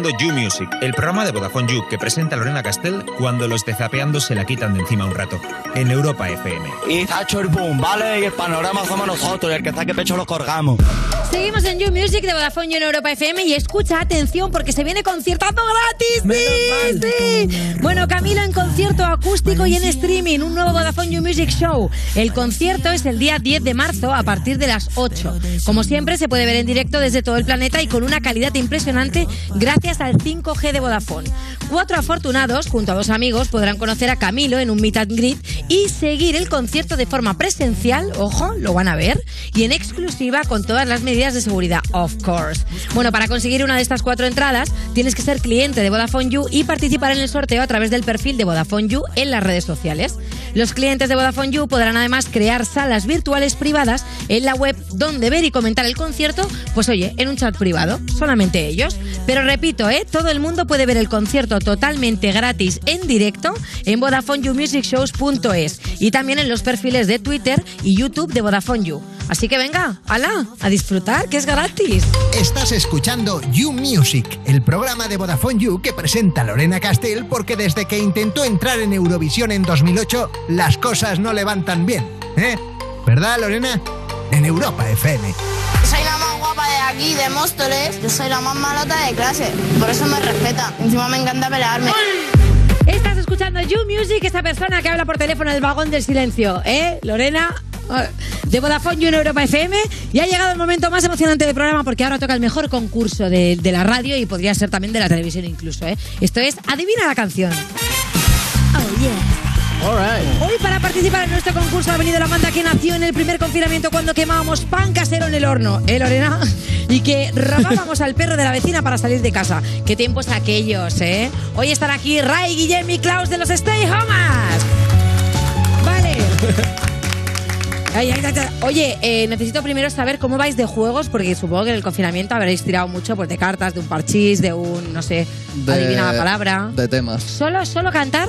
escuchando You Music, el programa de Vodafone You que presenta Lorena Castell cuando los de Zapeando se la quitan de encima un rato. En Europa FM. Y Zacho el boom, ¿vale? Y el panorama somos nosotros, y el que saque pecho lo colgamos. Seguimos en You Music de Vodafone en Europa FM y escucha, atención, porque se viene conciertando gratis. Sí, sí. Bueno, Camilo en concierto acústico y en streaming, un nuevo Vodafone You Music Show. El concierto es el día 10 de marzo a partir de las 8. Como siempre, se puede ver en directo desde todo el planeta y con una calidad impresionante gracias al 5G de Vodafone. Cuatro afortunados, junto a dos amigos, podrán conocer a Camilo en un meet and greet y seguir el concierto de forma presencial, ojo, lo van a ver, y en exclusiva con todas las medidas de seguridad, of course. Bueno, para conseguir una de estas cuatro entradas, tienes que ser cliente de Vodafone You y participar en el sorteo a través del perfil de Vodafone You en las redes sociales. Los clientes de Vodafone You podrán además crear salas virtuales privadas en la web donde ver y comentar el concierto, pues oye, en un chat privado, solamente ellos. Pero repito, ¿eh? todo el mundo puede ver el concierto totalmente gratis en directo en VodafoneYouMusicShows.es y también en los perfiles de Twitter y YouTube de Vodafone You. Así que venga, ala, a disfrutar, que es gratis. Estás escuchando You Music, el programa de Vodafone You que presenta Lorena Castell porque desde que intentó entrar en Eurovisión en 2008, las cosas no le van tan bien. ¿Eh? ¿Verdad, Lorena? En Europa FM. Soy la más guapa de aquí, de Móstoles. Yo soy la más malota de clase. Por eso me respeta. Encima me encanta pelearme. Estás escuchando You Music, esa persona que habla por teléfono del vagón del silencio, ¿eh? Lorena, eh, de Vodafone You en Europa FM. Y ha llegado el momento más emocionante del programa porque ahora toca el mejor concurso de, de la radio y podría ser también de la televisión incluso, ¿eh? Esto es Adivina la canción. Oh, yeah. Hoy para participar en nuestro concurso ha venido la banda que nació en el primer confinamiento cuando quemábamos pan casero en el horno, ¿eh, Lorena? Y que robábamos al perro de la vecina para salir de casa. Qué tiempos aquellos, ¿eh? Hoy están aquí Ray, Guillem y Klaus de los Stay Homers. Vale. Ay, ay, ay, ay. Oye, eh, necesito primero saber cómo vais de juegos, porque supongo que en el confinamiento habréis tirado mucho pues, de cartas, de un parchís, de un, no sé, De- adivina la palabra. De temas. ¿Solo, solo cantar?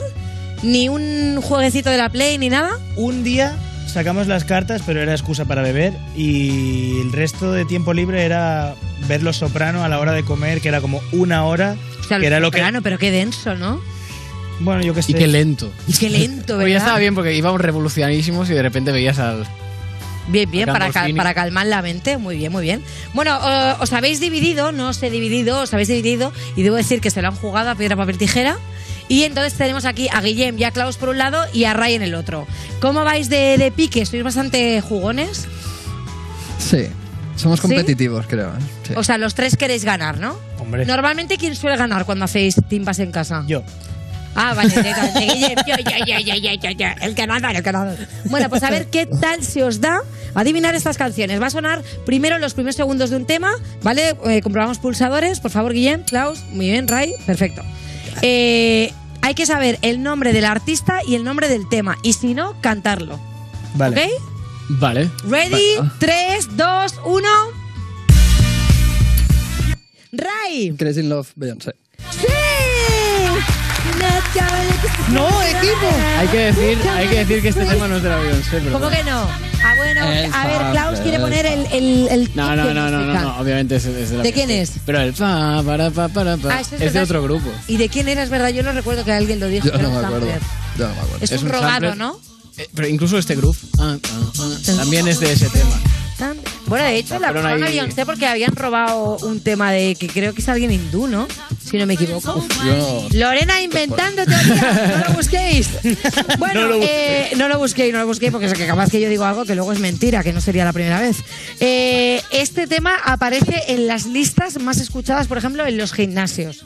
¿Ni un jueguecito de la Play ni nada? Un día sacamos las cartas, pero era excusa para beber y el resto de tiempo libre era ver Los Soprano a la hora de comer, que era como una hora, O sea, que era lo que... Soprano, pero qué denso, ¿no? Bueno, yo qué sé. Y qué lento. Y qué lento, ¿verdad? estaba bien porque íbamos revolucionarísimos y de repente veías al. Bien, bien, para, cal- para calmar la mente. Muy bien, muy bien. Bueno, os habéis dividido, no os he dividido, os habéis dividido y debo decir que se lo han jugado a piedra, papel, tijera. Y entonces tenemos aquí a Guillem y a Klaus por un lado y a Ray en el otro. ¿Cómo vais de, de pique? ¿Sois bastante jugones? Sí. Somos ¿Sí? competitivos, creo. ¿eh? Sí. O sea, los tres queréis ganar, ¿no? Hombre. Normalmente, ¿quién suele ganar cuando hacéis timbas en casa? Yo. Ah, vale, directamente. Guillem, yo, yo, yo, yo, yo, yo, yo, el el ganador. Bueno, pues a ver qué tal se os da adivinar estas canciones. Va a sonar primero los primeros segundos de un tema, ¿vale? Eh, comprobamos pulsadores, por favor, Guillem, Klaus, muy bien, Ray, perfecto. Eh, hay que saber el nombre del artista y el nombre del tema, y si no, cantarlo. Vale. ¿Ok? Vale. Ready, 3, 2, 1. Ray. Crazy in Love, Beyoncé. ¡Sí! ¡No, equipo! Hay que decir, hay que decir que este tema no es de la Beyoncé, pero. ¿Cómo que no? Ah, bueno, El a ver, Klaus quiere el poner el, el, el No, no, no, no, no, obviamente es, es de la ¿De quién es? Pero el fa, para, pa, para, pa, Ah, eso es es de otro grupo. ¿Y de quién era? Es verdad, yo no recuerdo que alguien lo dijo. Yo no me acuerdo. sampler. Yo no me acuerdo. Es, un, robado. ¿no? Eh, Pero incluso este groove ah, ah, ah, también es de ese tema. Bueno, de hecho, la persona ahí- Beyoncé porque habían robado un tema de que creo que es alguien hindú, ¿no? Si no me equivoco. Yo no- Lorena inventando teoría, no lo busquéis. Bueno, No lo eh, no lo busquéis, no lo busquéis, porque es que capaz que yo digo algo que luego es mentira, que no sería la primera vez. Eh, este tema aparece en las listas más escuchadas, por ejemplo, en los gimnasios.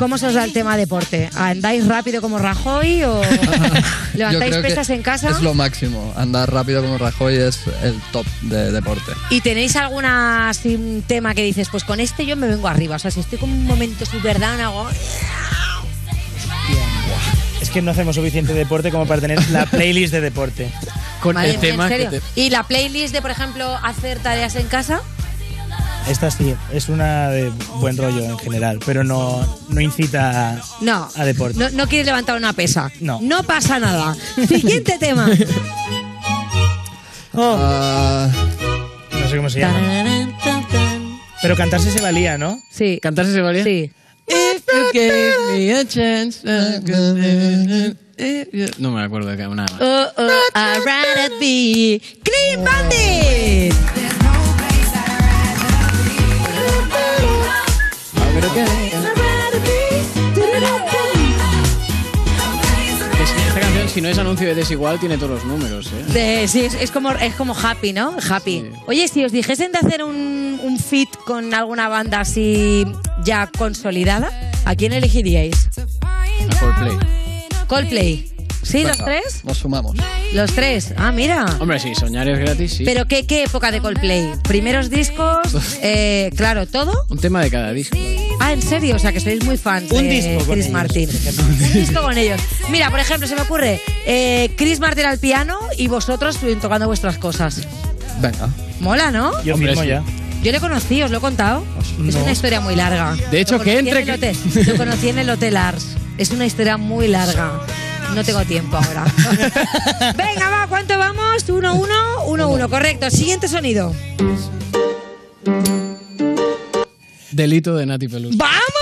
¿Cómo se os da el tema deporte? ¿Andáis rápido como Rajoy o levantáis pesas en casa? Es lo máximo. Andar rápido como Rajoy es el top de deporte. ¿Y tenéis un tema que dices, pues con este yo me vengo arriba? O sea, si estoy con un momento súper Es que no hacemos suficiente deporte como para tener la playlist de deporte. Con Madre el mía, tema ¿Y la playlist de, por ejemplo, hacer tareas en casa? Esta sí, es una de buen rollo en general, pero no, no incita a, No. a deporte. No, no quieres levantar una pesa. No. No pasa nada. Siguiente tema. Oh, Ah, no sé cómo se llama. Pero cantarse se valía, ¿no? Sí. ¿Cantarse se valía? Sí. If you gave me a chance. No me acuerdo de qué- nada más. Oh, oh, I'd rather be Clean Bandit. Que si no es anuncio de desigual, tiene todos los números, ¿eh? De- sí, es, es como, es como happy, ¿no? Happy. Oye, si os dijesen de hacer un, un fit con alguna banda así ya consolidada, ¿a quién elegiríais? A Coldplay. Coldplay. ¿Sí, los tres? Nos sumamos. Los tres. Ah, mira. Hombre, sí, soñar es gratis, sí. ¿Pero qué, qué época de Coldplay? ¿Primeros discos? Eh, claro, ¿todo? Un tema de cada disco. Ah, ¿en serio? O sea, que sois muy fans Un de disco con Chris ellos, Martin. Un disco con ellos. Mira, por ejemplo, se me ocurre eh, Chris Martin al piano y vosotros tocando vuestras cosas. Venga. Mola, ¿no? Yo Hombre, mismo sí. ya. Yo le conocí, os lo he contado. Es no. una historia muy larga. De hecho, que entre en el que- hotel- Lo conocí en el Hotel Ars. Es una historia muy larga. No tengo tiempo ahora. Venga, va, ¿cuánto vamos? Uno, uno, uno, uno. Correcto. Siguiente sonido. Delito de Nati Peluso. ¡Vamos!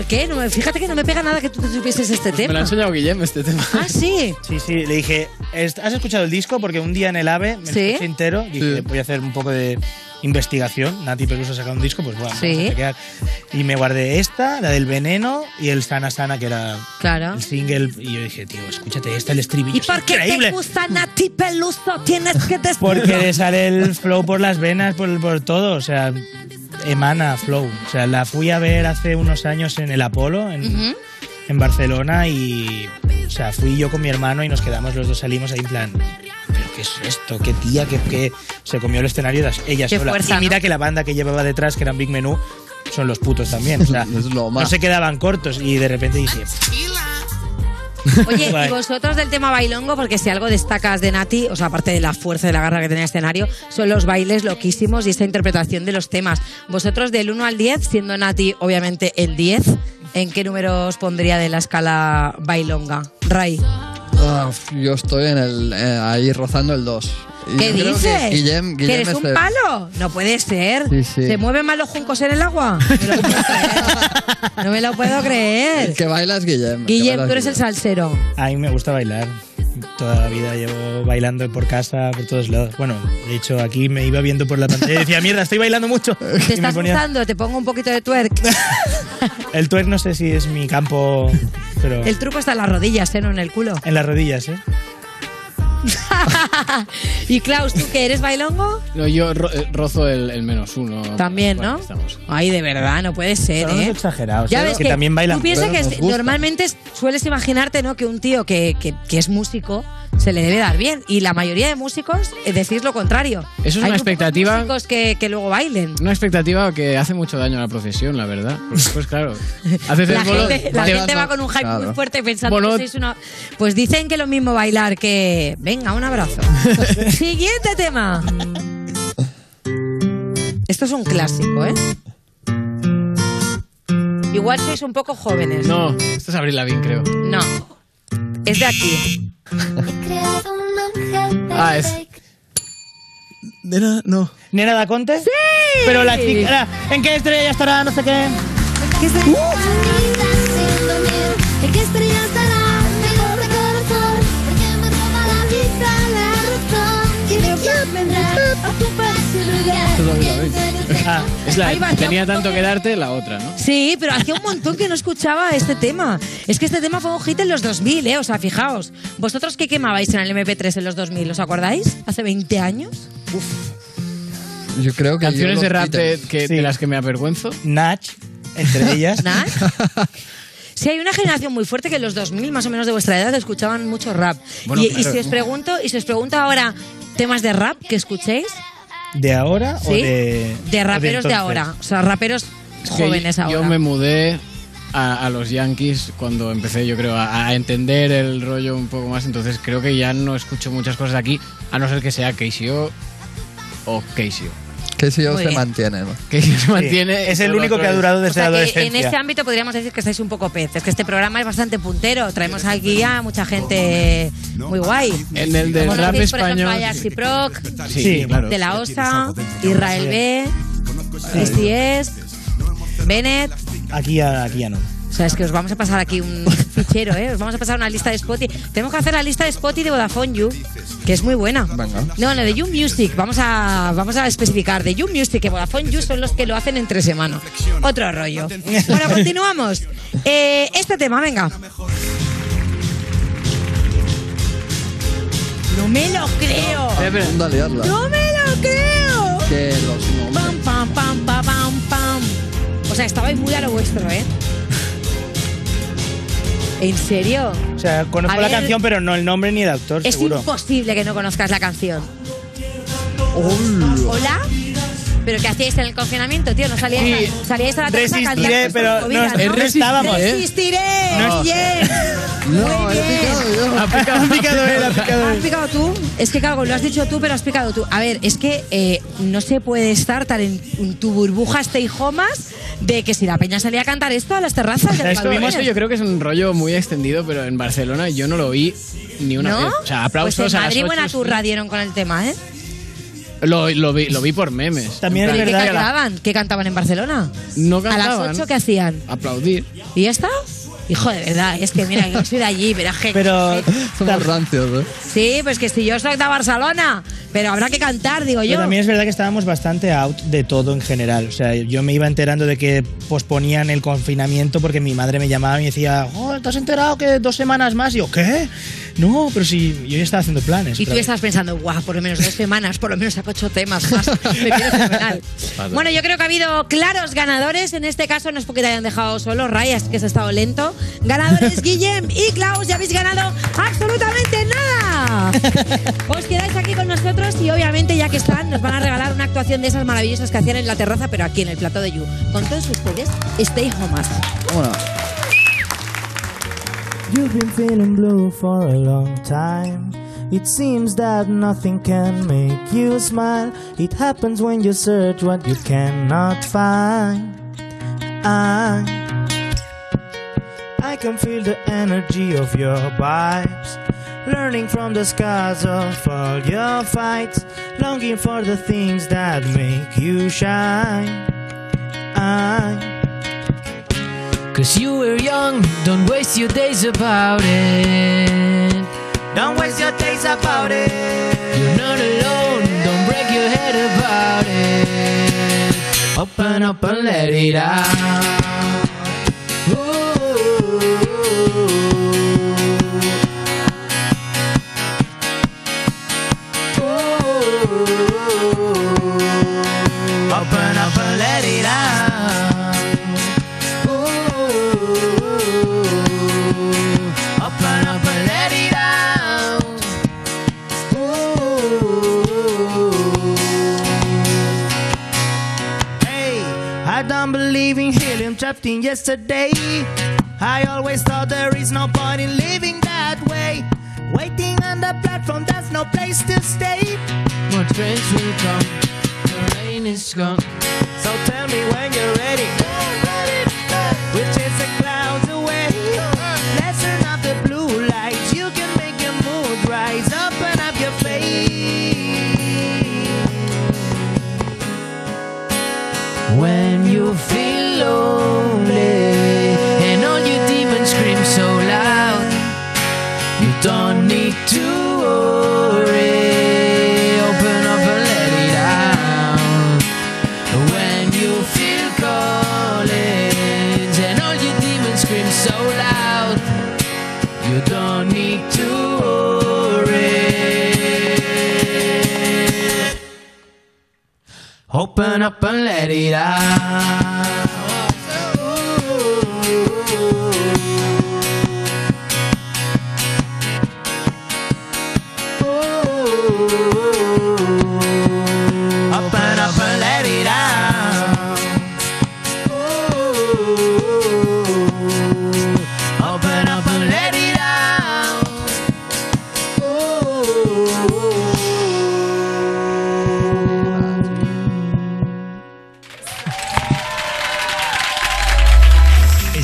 Por qué? No, me- fíjate que no me pega nada que tú te supieses este Me lo ha tema. enseñado Guillem este tema. Ah, sí. Sí, sí, le dije, "¿Est- ¿has escuchado el disco? Porque un día en el AVE me Sí. escuché entero. Dije, Sí. voy a hacer un poco de investigación. Nati Peluso ha sacado un disco, pues bueno, Sí. vamos a chequear. Y me guardé esta, la del veneno y el Sana Sana, que era Claro. el single. Y yo dije, tío, escúchate esta, el estribillo. ¿Y por qué increíble. te gusta Nati Peluso? Tienes que decirlo. Porque le sale el flow por las venas, por, por todo. O sea, emana flow. O sea, la fui a ver hace unos años en el Apolo, en, Barcelona, y. O sea, fui yo con mi hermano y nos quedamos, los dos salimos ahí en plan. ¿Pero qué es esto? ¿Qué tía? ¿Qué, qué? Se comió el escenario ella Qué sola. fuerza, y mira ¿no? que la banda que llevaba detrás, que eran Big Menú, son los putos también. O sea, Es lo no se quedaban cortos. Y de repente dije, Oye, y vosotros del tema bailongo, porque si algo destacas de Nati, o sea, aparte de la fuerza de la garra que tenía el escenario, son los bailes loquísimos y esta interpretación de los temas. Vosotros del 1 al 10, siendo Nati obviamente el 10, ¿en qué número os pondría de la escala bailonga? Ray. Ah, yo estoy en el, eh, ahí rozando el 2. ¿Qué dices? que Guillem, ¿Que Guillem eres es un el- palo? No puede ser. Sí, sí. ¿Se mueven más los juncos en el agua? No me lo puedo creer. No me lo puedo creer. El que baila es Guillem. el Guillem, baila tú eres el Guillem. salsero. A mí me gusta bailar. Toda la vida llevo bailando por casa, por todos lados. Bueno, de hecho, aquí me iba viendo por la pantalla y decía, mierda, estoy bailando mucho. ¿Te Y estás ponía- gustando? Te pongo un poquito de twerk. El twerk no sé si es mi campo, pero El truco está en las rodillas, ¿eh? No en el culo. en las rodillas, ¿eh? y Klaus, ¿tú que eres bailongo? No, yo ro- eh, rozo el, el menos uno. También, ¿no? estamos. Ay, de verdad, no puede ser, Son unos ¿eh? exagerados. Ya ¿eh? ves que, que también bailan. tú piensas pero que nos es- gusta. normalmente es- sueles imaginarte, ¿no? Que un tío que, que- que es músico se le debe dar bien. Y la mayoría de músicos eh, decís lo contrario. Eso es Hay una expectativa. músicos que, que luego bailen. Una expectativa que hace mucho daño a la profesión, la verdad. Pues claro, haces La el bolo, gente, la te- gente va con un hype Claro. muy fuerte pensando Bueno, que sois una... Pues dicen que lo mismo bailar que... Venga, un abrazo. Siguiente tema. Esto es un clásico, ¿eh? Igual sois un poco jóvenes. No, esto es Abril Lavigne, creo. No. Es de aquí. Ah, es. Nena, no. ¿Nena da Conte? ¡Sí! Pero la chica. ¿En qué estrella estará? No sé qué. ¿Qué es de- ¿En qué estrella estará Ah, Es la, Ahí va, tenía tanto que darte la otra, ¿no? Sí, pero hacía un montón que no escuchaba este tema. Es que este tema fue un hit en los 2000, ¿eh? O sea, fijaos. ¿Vosotros qué quemabais en el MP3 en los 2000? ¿Os acordáis? ¿Hace 20 años? Yo creo que Canciones yo de rap de, que- Sí. de las que me avergüenzo. Nach, entre ellas. ¿Nach? Sí, hay una generación muy fuerte que en los 2000, más o menos de vuestra edad, escuchaban mucho rap. Bueno, y, y claro. si os pregunto, y si os pregunto ahora temas de rap que escuchéis, ¿De ahora o de.? de o raperos de, ahora, o sea, raperos jóvenes ahora. Yo me mudé a, a los Yankees cuando empecé, yo creo, a, a entender el rollo un poco más. Entonces creo que ya no escucho muchas cosas aquí, a no ser que sea KCO o. Casey O Muy se bien. mantiene, ¿no? Que se mantiene. Es el único que ha durado O desde sea la que en adolescencia. este ámbito podríamos decir que estáis un poco peces, que este programa es bastante puntero. Traemos aquí a mucha gente muy guay. En el del rap Conocéis, por ejemplo, español. a Jaxi Proc, Sí, claro. de la OSA, Israel B, STS, Bennett. Aquí ya, aquí ya no. O sea, es que os vamos a pasar aquí un fichero, ¿eh? Os vamos a pasar una lista de Spotify. Tenemos que hacer la lista de Spotify de Vodafone You, que es muy buena. Venga. No, no, de You Music. Vamos a, vamos a especificar. De You Music, que Vodafone You son los que lo hacen entre semana. Otro rollo. Bueno, continuamos. Eh, este tema, venga. No me lo creo. Liarla. No me lo creo. Que los nombres. Pam, pam, pam, pam, pam, pam. O sea, estabais muy a lo vuestro, ¿eh? ¿En serio? O sea, conozco A la ver. canción, pero no el nombre ni el autor, Es seguro. imposible que no conozcas la canción. ¿Hola? ¿Pero qué hacíais en el confinamiento, tío? ¿No salíais, Sí. a, salíais a la terraza a cantar Resistiré, vuestras pero movidas, no- no estábamos, ¿eh? Resistiré. No. Bien. No, he picado yo. Ha picado él, ha picado ¿Has él. picado tú? Es que, claro, lo has dicho tú, pero has picado tú. A ver, es que eh, no se puede estar tan en, en tu burbuja stay homas de que si la peña salía a cantar esto a las terrazas balcón. eso yo creo que es un rollo muy extendido, pero en Barcelona yo no lo vi ni una ¿No? vez. O sea, aplausos pues en a las Madrid buena turra dieron con el tema, ¿eh? Lo, lo vi, lo vi por memes. También es verdad ¿Qué cantaban? ¿Qué cantaban en Barcelona? No ¿A cantaban. las 8 qué hacían? Aplaudir. ¿Y ya está? Hijo, de verdad, es que mira, yo soy de allí, pero. Pero Somos rancios, ¿eh? Sí, pues que si yo soy de Barcelona, pero habrá que cantar, digo yo. Pero también es verdad que estábamos bastante out de todo en general. O sea, yo me iba enterando de que posponían el confinamiento porque mi madre me llamaba y me decía, oh, ¿te has enterado que dos semanas más? Y yo, ¿qué? No, pero si yo ya estaba haciendo planes. Y tú vez. estás pensando, guau, por lo menos dos semanas, por lo menos saco ocho temas más. Me. Bueno, yo creo que ha habido claros ganadores. En este caso, no es porque te hayan dejado solo, Ray, es que has estado lento. Ganadores Guillem y Klaus, ya habéis ganado absolutamente nada. Os quedáis aquí con nosotros y obviamente, ya que están, nos van a regalar una actuación de esas maravillosas que hacían en la terraza, pero aquí en el plato de You. Con todos ustedes, Stay Homas. Vámonos. You've been feeling blue for a long time. It seems that nothing can make you smile. It happens when you search what you cannot find. I, I can feel the energy of your vibes. Learning from the scars of all your fights. Longing for the things that make you shine. I, Cause you were young, don't waste your days about it. don't waste your days about it. You're not alone, don't break your head about it. Open up and let it out. 15 yesterday. I always thought there is no point in living that way. Waiting on the platform, there's no place to stay. More trains will come, the rain is gone.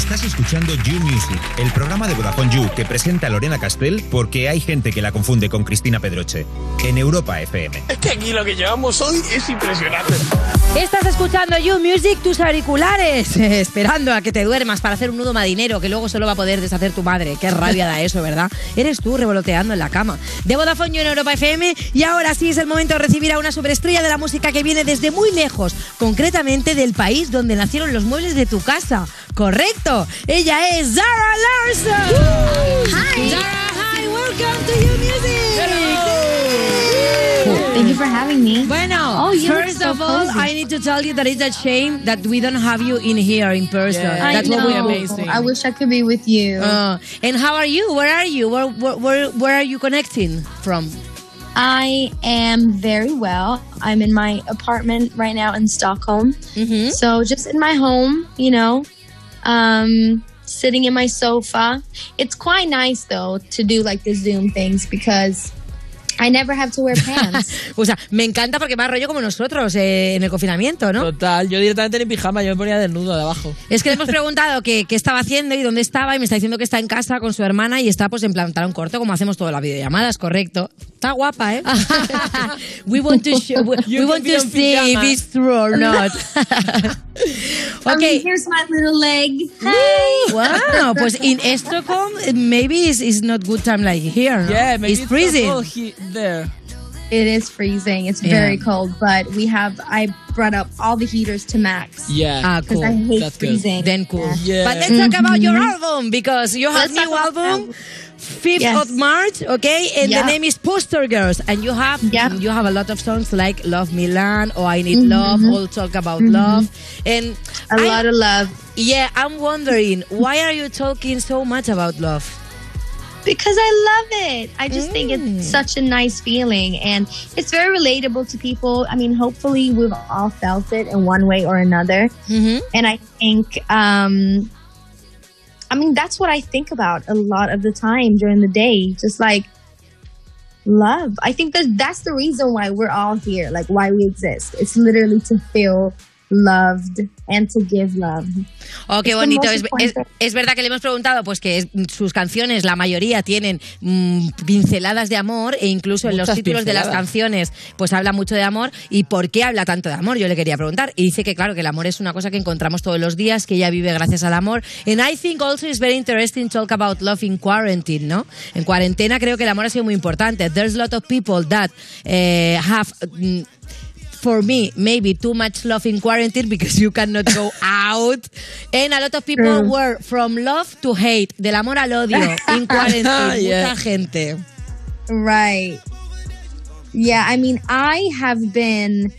Estás escuchando You Music, el programa de Vodafone You que presenta Lorena Castell porque hay gente que la confunde con Cristina Pedroche. En Europa FM. Es que aquí lo que llevamos hoy es impresionante. Estás escuchando You Music, tus auriculares, esperando a que te duermas para hacer un nudo madinero que luego solo va a poder deshacer tu madre. Qué rabia da eso, ¿verdad? Eres tú revoloteando en la cama. De Vodafone You en Europa FM y ahora sí es el momento de recibir a una superestrella de la música que viene desde muy lejos, concretamente del país donde nacieron los muebles de tu casa. Correcto, ella es Zara Larson. Hi. Zara, hi, welcome to You Music. Hello. Thank you for having me. Bueno, Oh, you first so of all, cozy. I need to tell you that it's a shame that we don't have you in here in person. I That's what we amazing. I wish I could be with you. Uh, and how are you? Where are you? Where, where, where, where are you connecting from? I am very well. I'm in my apartment right now in Stockholm. Mm-hmm. So just in my home, you know, um, sitting in my sofa. It's quite nice though to do like the Zoom things because I never have to wear pants. O sea, me encanta porque va rollo como nosotros eh, en el confinamiento, ¿no? Total, yo directamente en pijama, yo me ponía desnudo de abajo. Es que le hemos preguntado qué, qué estaba haciendo y dónde estaba y me está diciendo que está en casa con su hermana y está pues en un corto como hacemos todas las videollamadas, correcto. Está guapa, ¿eh? we want to, show, we, we want to see if pijama. it's true or not. I mean, here's my little leg. Hey. Wow, pues in Stockholm maybe it's, it's not good time like here. no? Yeah, maybe it's it's freezing. Not there. It is freezing. It's Yeah. very cold, but we have. I brought up all the heaters to max. Yeah. Ah, because cool. I hate That's good. freezing. Then cool. Yeah. But let's talk about your Mhm. album because you have Let's new album. 5th Yes. of March, okay, and Yeah. the name is Poster Girls, and you have yeah. you have a lot of songs like Love Milan or I Need Love, Mhm. all talk about Mhm. love, and A lot of love. Yeah, I'm wondering why are you talking so much about love? Because I love it. I just think Mm. it's such a nice feeling and it's very relatable to people. I mean, hopefully we've all felt it in one way or another. Mm-hmm. And I think, um, I mean, that's what I think about a lot of the time during the day. Just like love. I think that that's the reason why we're all here, like why we exist. It's literally to feel loved and to give love. Oh, qué bonito. Es, important es- es verdad que le hemos preguntado pues que es- sus canciones, la mayoría tienen mm, pinceladas de amor e incluso en los títulos de las canciones pues habla mucho de amor. ¿Y por qué habla tanto de amor? Yo le quería preguntar. Y dice que claro, que el amor es una cosa que encontramos todos los días, que ella vive gracias al amor. And I think also it's very interesting to talk about love in quarantine, ¿no? En cuarentena creo que el amor ha sido muy importante. There's a lot of people that eh, have... mm, for me, maybe too much love in quarantine because you cannot go out. And a lot of people True. were from love to hate, del amor al odio, in quarantine. Yeah. Mucha gente. Right. Yeah, I mean, I have been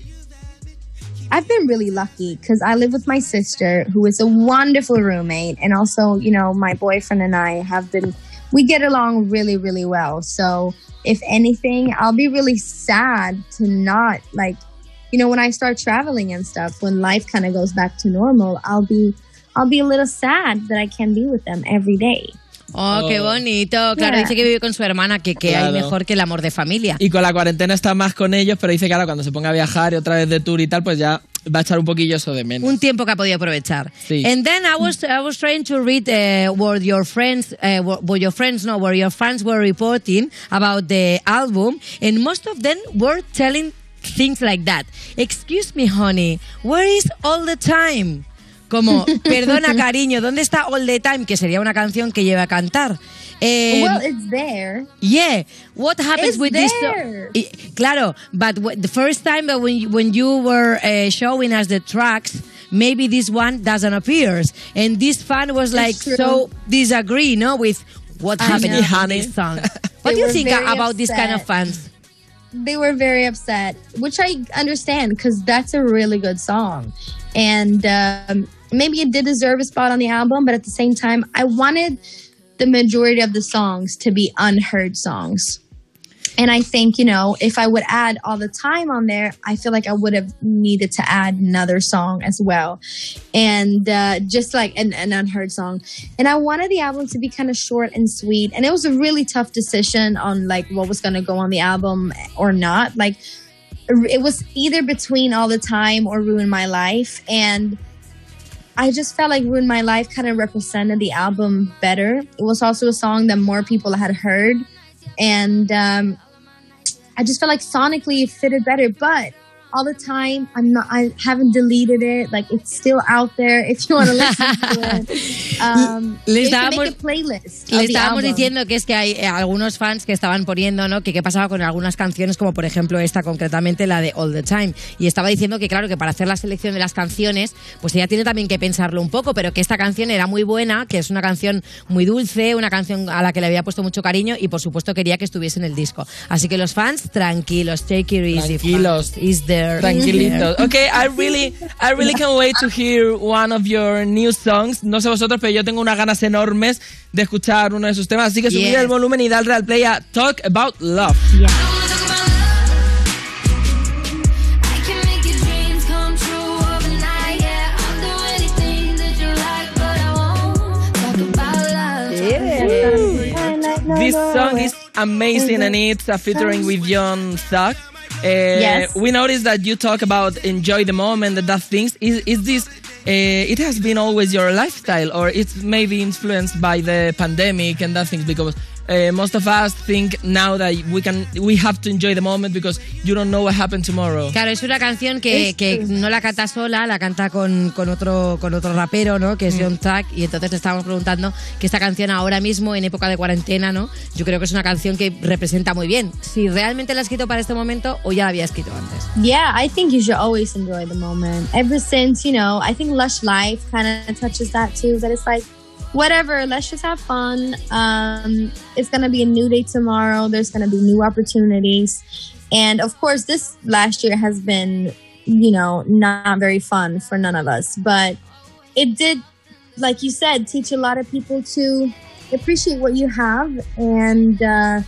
I've been really lucky because I live with my sister, who is a wonderful roommate, and also, you know, my boyfriend and I have been we get along really, really well. So, if anything, I'll be really sad to not like, you know, when I start traveling and stuff, when life kind of goes back to normal, I'll be I'll be a little sad that I can't be with them every day. Oh, qué bonito. Claro, Yeah. dice que vive con su hermana, que, que hay mejor que el amor de familia. Y con la cuarentena está más con ellos, pero dice que ahora cuando se ponga a viajar y otra vez de tour y tal, pues ya va a echar un poquillo eso de menos. Un tiempo que ha podido aprovechar. Sí. And then I was I was trying to read uh, what your friends, uh, what what your friends know, what your fans were reporting about the album, and most of them were telling things like that. Excuse me, honey, where is all the time? Como, perdona, cariño, ¿dónde está all the time? Que sería una canción que lleva a cantar. Eh, well, it's there. Yeah, what happens It's with this? I- Claro, but the first time that when you, when you were uh, showing us the tracks, maybe this one doesn't appear, and this fan was like so disagree, no, with what happened in this song. what do you think about this kind of fans? They were very upset, which I understand because that's a really good song. And um, maybe it did deserve a spot on the album, but at the same time, I wanted the majority of the songs to be unheard songs. And I think, you know, if I would add all the time on there, I feel like I would have needed to add another song as well. And uh, just like an, an unheard song. And I wanted the album to be kind of short and sweet. And it was a really tough decision on like what was going to go on the album or not. Like, it was either between all the time or ruin my life. And I just felt like Ruin My Life kind of represented the album better. It was also a song that more people had heard. And um, I just felt like sonically it fitted better. But all the time, I'm not, I haven't deleted it. Like it's still out there if you want to listen to it. Um, Le you can estábamos- make a playlist. Le of the estábamos album. diciendo que es que hay eh, algunos fans que estaban poniendo, ¿no? Que qué pasaba con algunas canciones, como por ejemplo esta concretamente, la de All the Time. Y estaba diciendo que, claro, que para hacer la selección de las canciones, pues ella tiene también que pensarlo un poco, pero que esta canción era muy buena, que es una canción muy dulce, una canción a la que le había puesto mucho cariño y por supuesto quería que estuviese en el disco. Así que los fans, tranquilos, take it easy. Tranquilos. fans. Is there. Tranquilitos. Okay, I really, I really can't wait to hear one of your new songs. No sé vosotros, pero yo tengo unas ganas enormes de escuchar uno de sus temas. Así que subid Yes. el volumen y darle al play a Talk About Love. Yeah. This song is amazing and it's a featuring with Young Thug. Uh, Yes. We noticed that you talk about enjoy the moment and that things. Is, is this, uh, it has been always your lifestyle or it's maybe influenced by the pandemic and that things because uh, most of us think now that we can, we have to enjoy the moment because you don't know what happened tomorrow. Claro, es una canción que, que no la canta sola, la canta con, con otro, con otro rapero, ¿no? Que es John Thug. Y entonces te estábamos preguntando que esta canción ahora mismo, en época de cuarentena, ¿no? Yo creo que es una canción que representa muy bien. Si realmente la ha escrito para este momento o ya la había escrito antes. Yeah, I think you should always enjoy the moment. Ever since, you know, I think Lush Life kind of touches that too. That it's like, whatever, let's just have fun. Um, it's going to be a new day tomorrow. There's going to be new opportunities. And of course, this last year has been, you know, not very fun for none of us. But it did, like you said, teach a lot of people to appreciate what you have and uh,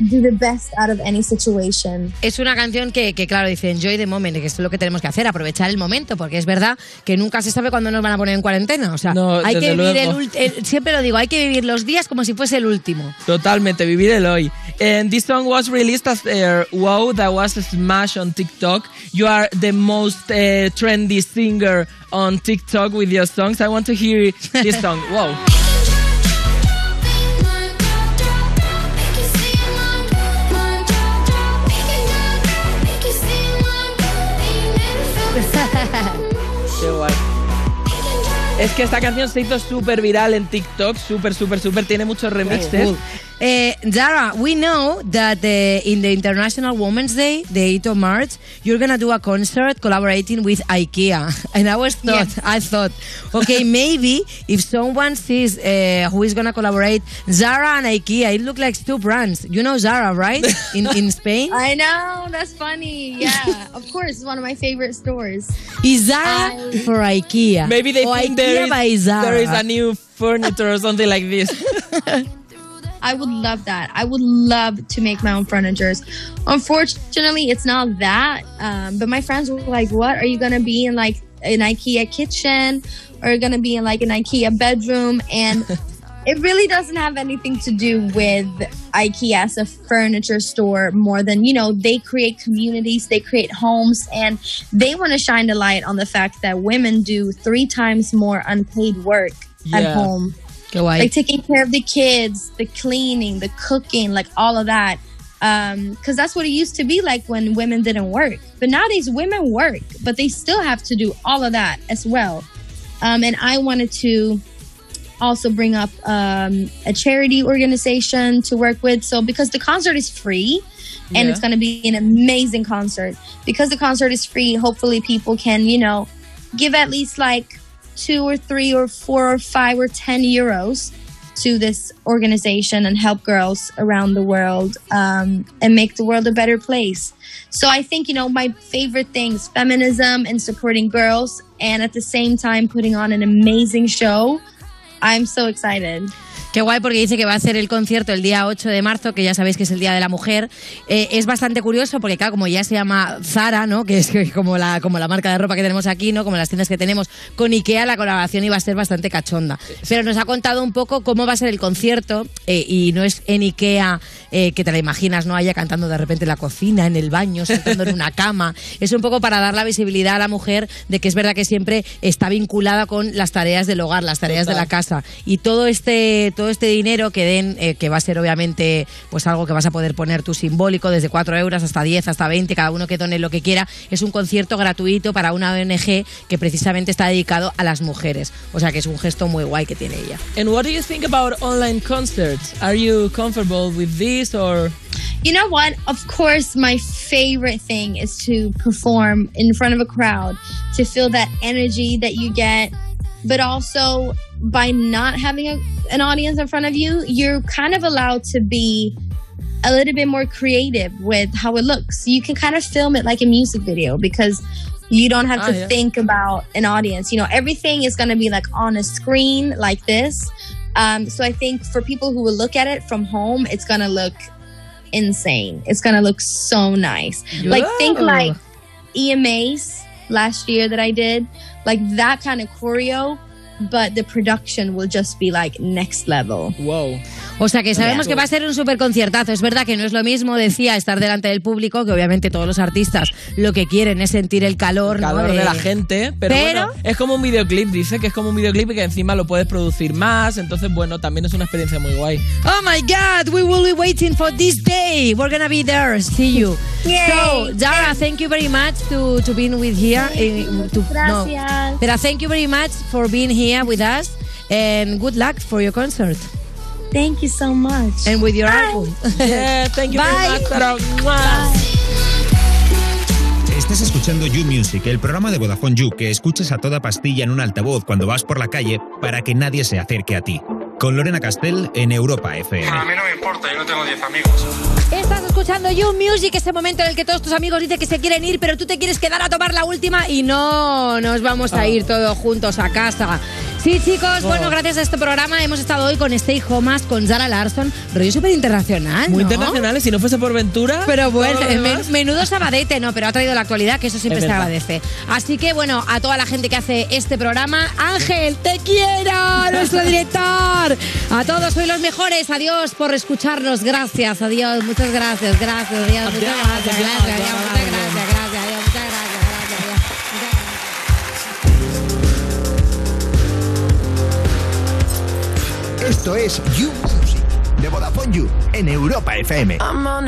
do the best out of any situation. Es una canción que, que, claro, dice enjoy the moment, que esto es lo que tenemos que hacer, aprovechar el momento, porque es verdad que nunca se sabe cuándo nos van a poner en cuarentena. O sea, No, hay que vivir el, el- siempre lo digo, hay que vivir los días como si fuese el último. Totalmente, vivir el hoy. And this song was released as uh, Wow, that was a smash on TikTok. You are the most uh, trendy singer on TikTok with your songs. I want to hear this song. Wow. Es que esta canción se hizo súper viral en TikTok, súper, súper, súper. Tiene muchos remixes. Cool. Eh, Zara, we know that uh, in the International Women's Day, the 8th of March, you're gonna do a concert collaborating with IKEA. And I was thought, I thought, okay, maybe if someone sees uh, who is gonna collaborate, Zara and IKEA, it looks like two brands. You know Zara, right? In in Spain. I know, that's funny. Yeah, of course, it's one of my favorite stores. Is Zara for IKEA? Maybe they or think IKEA there by is, Zara. there is a new furniture or something like this. I would love that. I would love to make my own furnitures. Unfortunately, it's not that. Um, but my friends were like, "What are you gonna be in like an IKEA kitchen, or gonna be in like an IKEA bedroom?" And it really doesn't have anything to do with IKEA as a furniture store more than you know they create communities, they create homes, and they want to shine the light on the fact that women do three times more unpaid work at home Like taking care of the kids, the cleaning, the cooking, like all of that. Because that's what it used to be like when women didn't work. But nowadays, women work, but they still have to do all of that as well. Um, and I wanted to also bring up um, a charity organization to work with. So because the concert is free and Yeah. it's going to be an amazing concert, because the concert is free, hopefully people can, you know, give at least like two or three or four or five or ten euros to this organization and help girls around the world um, and make the world a better place. So I think, you know, my favorite things feminism and supporting girls, and at the same time putting on an amazing show. I'm so excited. Qué guay porque dice que va a hacer el concierto el día 8 de marzo, que ya sabéis que es el Día de la Mujer. Eh, es bastante curioso porque, claro, como ya se llama Zara, ¿no? Que es como la, como la marca de ropa que tenemos aquí, ¿no? Como las tiendas que tenemos con Ikea, la colaboración iba a ser bastante cachonda. Pero nos ha contado un poco cómo va a ser el concierto eh, y no es en Ikea eh, que te la imaginas, ¿no? Ella cantando de repente en la cocina, en el baño, saltando en una cama. Es un poco para dar la visibilidad a la mujer de que es verdad que siempre está vinculada con las tareas del hogar, las tareas de la casa. Y todo este, todo este dinero que den, eh, que va a ser obviamente pues algo que vas a poder poner tú simbólico, desde 4 euros hasta 10, hasta 20, cada uno que done lo que quiera, es un concierto gratuito para una ONG que precisamente está dedicado a las mujeres. O sea que es un gesto muy guay que tiene ella. And what do you think about online concerts? Are you comfortable with this or? You know what? Of course, my favorite thing is to perform in front of a crowd, to feel that energy that you get. But also, by not having a, an audience in front of you, you're kind of allowed to be a little bit more creative with how it looks. You can kind of film it like a music video because you don't have Ah, to yeah. think about an audience. You know, everything is going to be like on a screen like this. Um, so I think for people who will look at it from home, it's going to look insane. It's going to look so nice. Like think like EMAs last year that I did, like that kind of choreo, but the production will just be like next level. Wow. O sea que sabemos que va a ser un super conciertazo. Es verdad que no es lo mismo, decía, estar delante del público, que obviamente todos los artistas lo que quieren es sentir el calor, ¿no? calor de la gente, pero, Pero- bueno, es como un videoclip, dice que es como un videoclip y que encima lo puedes producir más, entonces bueno, también es una experiencia muy guay. Oh my God, we will be waiting for this day. We're gonna be there. See you. Yay. So, Dara, thank you very much to, to being with here. eh, to, no. Gracias. Dara, thank you very much for being here with us. And good luck for your concert. Thank you so much. And with your album. Yeah, thank you very Bye. much, Dara. Mwah. Estás escuchando You Music, el programa de Vodafone You que escuchas a toda pastilla en un altavoz cuando vas por la calle para que nadie se acerque a ti. Con Lorena Castell en Europa FM. A mí no me importa, yo no tengo 10 amigos. Estás escuchando You Music, ese momento en el que todos tus amigos dicen que se quieren ir, pero tú te quieres quedar a tomar la última y no nos vamos a ir todos juntos a casa. Sí, chicos, Oh. bueno, gracias a este programa hemos estado hoy con Stay Homas, con Zara Larson, rollo súper internacional. Muy ¿no? internacionales, si no fuese por Ventura. Pero bueno, men- menudo sabadete, no, pero ha traído la actualidad, que eso siempre Es se agradece. Así que bueno, a toda la gente que hace este programa, Ángel, te quiero, nuestro director. A todos sois los mejores, adiós por escucharnos, gracias, adiós, muchas gracias, gracias, adiós, muchas gracias, gracias, adiós, muchas gracias, gracias, Esto es You Music de Vodafone You en Europa FM.